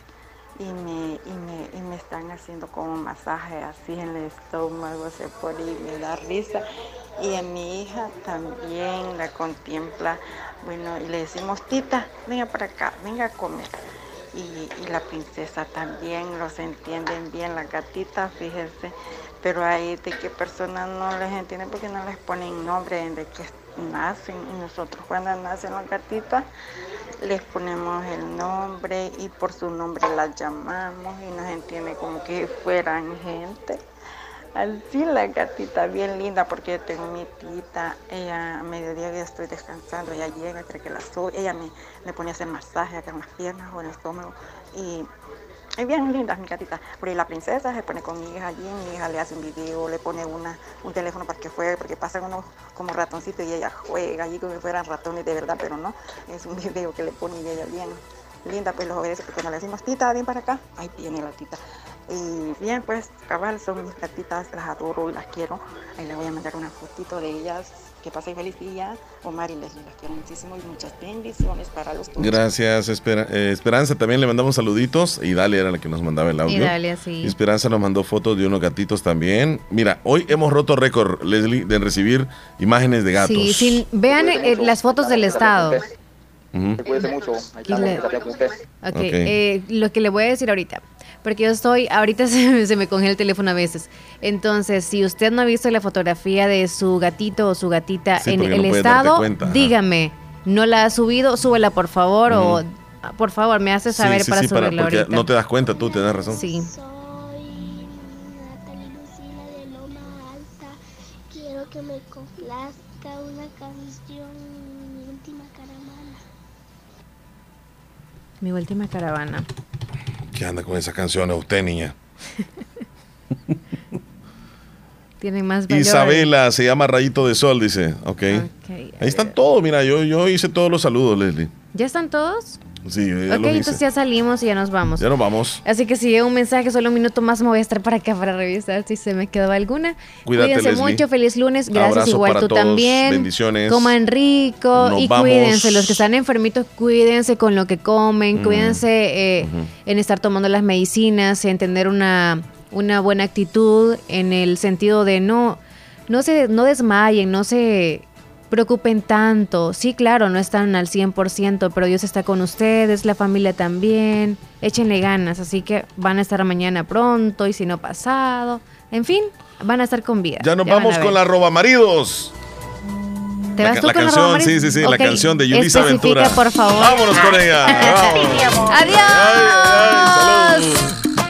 y me, y, me, y me están haciendo como masaje así en el estómago, se pone y me da risa. Y a mi hija también la contempla, bueno, y le decimos, tita, venga para acá, venga a comer. Y, y la princesa también, los entienden bien, las gatitas, fíjense, pero hay de qué personas no les entienden porque no les ponen nombre de que nacen. Y nosotros cuando nacen las gatitas, les ponemos el nombre y por su nombre las llamamos y nos entiende como que fueran gente. Así la gatita bien linda porque yo tengo mi tita, ella a mediodía que estoy descansando, ella llega, cree que la sube, ella me, me pone a hacer masaje acá en las piernas o en el estómago y es bien linda mi gatita. Pero y la princesa se pone con mi hija allí, mi hija le hace un video, le pone una, un teléfono para que juegue, porque pasan unos como ratoncitos y ella juega allí como si fueran ratones de verdad, pero no, es un video que le pone y ella bien linda, pues los obedece, porque cuando le decimos tita, ven para acá, ahí viene la tita. Y bien, pues cabal, son mis gatitas, las adoro y las quiero. Ahí les voy a mandar una fotito de ellas. Que pasen feliz día. Omar y Leslie las quiero muchísimo y muchas bendiciones para los dos. Gracias, eh, Esperanza. También le mandamos saluditos. Y Dalia era la que nos mandaba el audio. Y Dalia, sí. Esperanza nos mandó fotos de unos gatitos también. Mira, hoy hemos roto récord, Leslie, de recibir imágenes de gatos. Sí, sí, vean eh, las fotos del estado. Ujú. Cuídese mucho. Ahí estamos, le- gracias con usted. Ok, Ok. eh, lo que le voy a decir ahorita, porque yo estoy, ahorita se, me- se me congela el teléfono a veces. Entonces, si usted no ha visto la fotografía de su gatito o su gatita Sí, en el no estado, cuenta, dígame, ¿no la ha subido? Súbela por favor o ah, por favor me hace saber sí, para sí, para- subirla porque ahorita. no te das cuenta tú, tienes razón. Sí. Quiero que me complazca una canción, mi última caravana. Mi última caravana. ¿Qué anda con esas canciones usted, niña? Tienen más valor. Isabela, se llama Rayito de Sol, dice. Ok. Ahí están todos, mira, yo, yo hice todos los saludos, Leslie. ¿Ya están todos? Sí, yo ya ok, entonces ya salimos y ya nos vamos. Ya nos vamos. Así que si llega un mensaje, solo un minuto más me voy a estar para acá para revisar si se me quedó alguna. Cuídate, Cuídense Leslie. mucho, feliz lunes. Gracias Abrazo igual para tú todos, también. bendiciones. Coman rico Nos y vamos. cuídense. Los que están enfermitos, cuídense con lo que comen. Mm. Cuídense eh, en estar tomando las medicinas, en tener una, una buena actitud en el sentido de no, no se no desmayen, no se preocupen tanto. Sí, claro, no están al 100%, pero Dios está con ustedes, la familia también. Échenle ganas, así que van a estar mañana pronto y si no pasado. En fin, van a estar con vida. Ya nos vamos con la roba maridos. ¿Te la vas ca- tú la con la canción, sí, sí, la de Yulisa Ventura. por favor. Vámonos con ella. ¡Adiós!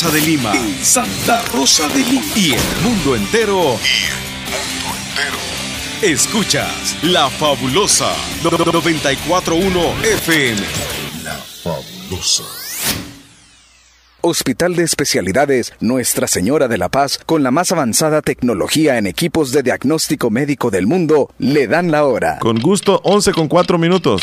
Rosa de Lima. Santa Rosa de Lima. Y el mundo entero. Escuchas La Fabulosa 941 FM. La Fabulosa. Hospital de Especialidades Nuestra Señora de la Paz, con la más avanzada tecnología en equipos de diagnóstico médico del mundo, le dan la hora. Con gusto, 11 con 4 minutos.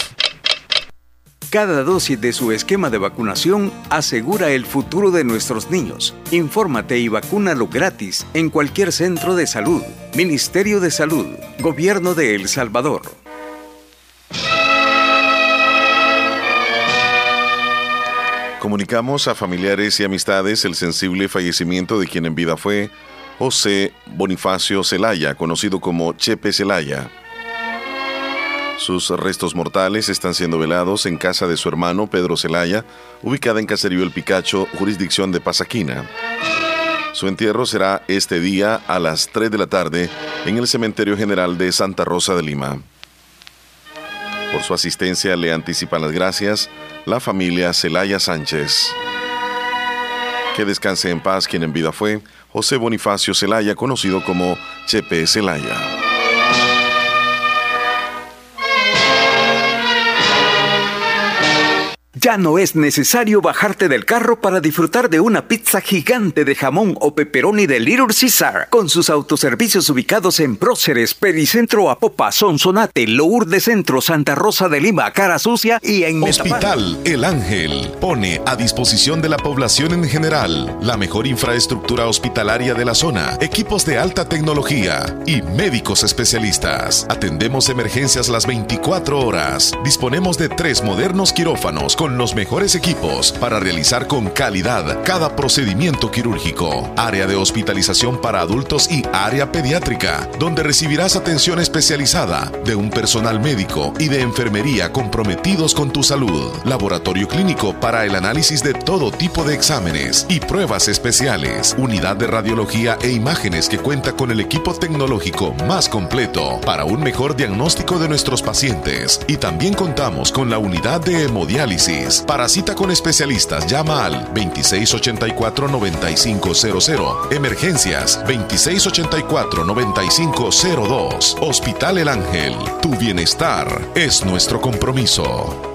Cada dosis de su esquema de vacunación asegura el futuro de nuestros niños. Infórmate y vacúnalo gratis en cualquier centro de salud. Ministerio de Salud, Gobierno de El Salvador. Comunicamos a familiares y amistades el sensible fallecimiento de quien en vida fue José Bonifacio Celaya, conocido como Chepe Celaya. Sus restos mortales están siendo velados en casa de su hermano Pedro Celaya, ubicada en Caserío El Picacho, jurisdicción de Pasaquina. Su entierro será este día a las 3 de la tarde en el Cementerio General de Santa Rosa de Lima. Por su asistencia le anticipan las gracias la familia Celaya Sánchez. Que descanse en paz quien en vida fue José Bonifacio Celaya, conocido como Chepe Celaya. Ya no es necesario bajarte del carro para disfrutar de una pizza gigante de jamón o pepperoni de Little Caesar, con sus autoservicios ubicados en Próceres, Pericentro Apopa, Sonsonate, Lourdes Centro, Santa Rosa de Lima, Cara Sucia y en Hospital El Ángel pone a disposición de la población en general la mejor infraestructura hospitalaria de la zona, equipos de alta tecnología y médicos especialistas. Atendemos emergencias las 24 horas. Disponemos de tres modernos quirófanos con los mejores equipos para realizar con calidad cada procedimiento quirúrgico. Área de hospitalización para adultos y área pediátrica, donde recibirás atención especializada de un personal médico y de enfermería comprometidos con tu salud. Laboratorio clínico para el análisis de todo tipo de exámenes y pruebas especiales. Unidad de radiología e imágenes que cuenta con el equipo tecnológico más completo para un mejor diagnóstico de nuestros pacientes. Y también contamos con la unidad de hemodiálisis para cita con especialistas, llama al 2684-9500. Emergencias 2684-9502. Hospital El Ángel. Tu bienestar es nuestro compromiso.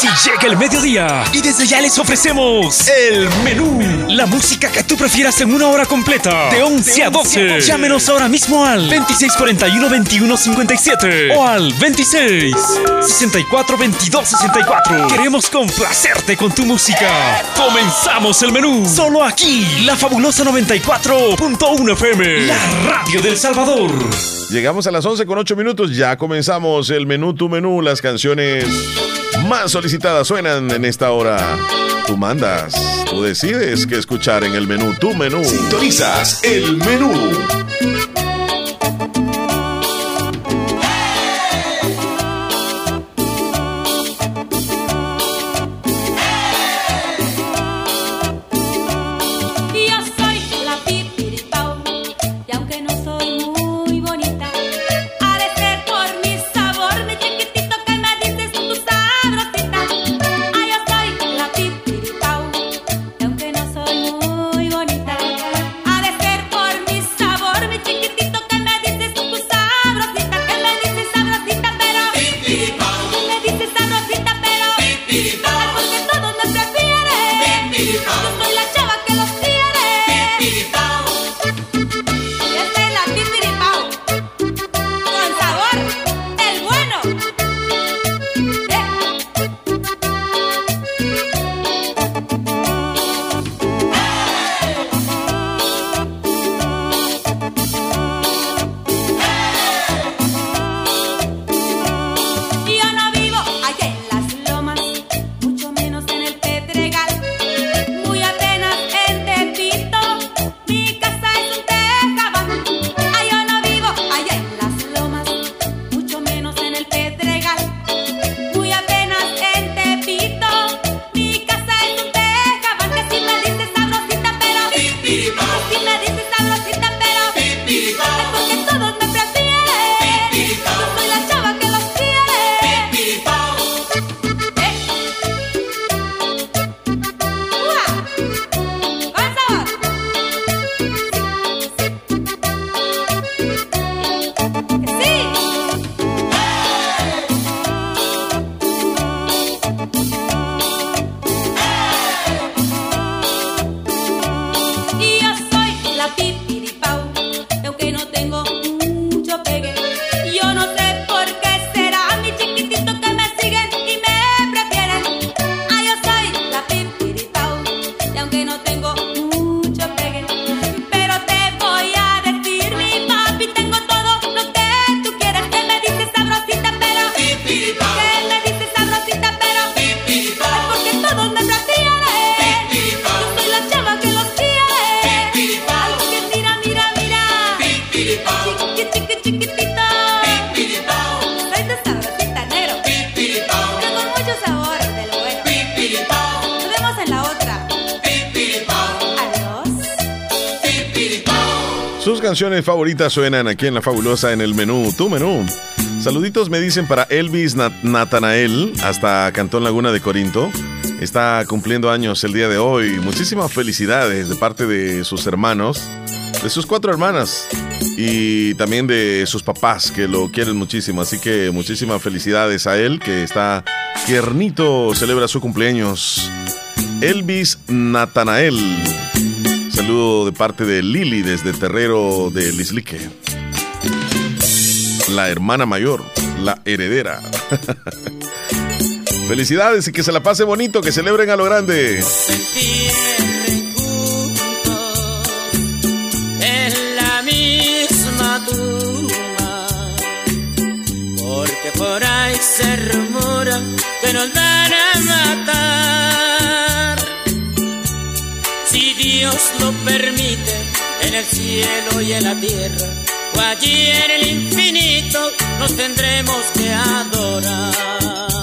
Si llega el mediodía y desde ya les ofrecemos el menú. La música que tú prefieras en una hora completa, de 11 a 12. Llámenos ahora mismo al 2641-2157 o al 26 64 22 64. Queremos complacerte con tu música. Comenzamos el menú. Solo aquí, la fabulosa 94.1 FM, la radio del Salvador. Llegamos a las 11 con 8 minutos, ya comenzamos el menú, tu menú, las canciones más solicitadas suenan en esta hora. Tú mandas, tú decides qué escuchar en el menú, tu menú. Sintonizas el menú. Favoritas suenan aquí en La Fabulosa en el menú, tu menú. Saluditos me dicen para Elvis Natanael, hasta Cantón Laguna de Corinto. Está cumpliendo años el día de hoy. Muchísimas felicidades de parte de sus hermanos, de sus cuatro hermanas y también de sus papás que lo quieren muchísimo. Así que muchísimas felicidades a él que está tiernito, celebra su cumpleaños. Elvis Natanael saludo de parte de Lili desde Terrero de Lislique. La hermana mayor, la heredera. Felicidades y que se la pase bonito, que celebren a lo grande. Porque por ahí se rumora que nos Dios lo permite, en el cielo y en la tierra, o allí en el infinito, nos tendremos que adorar.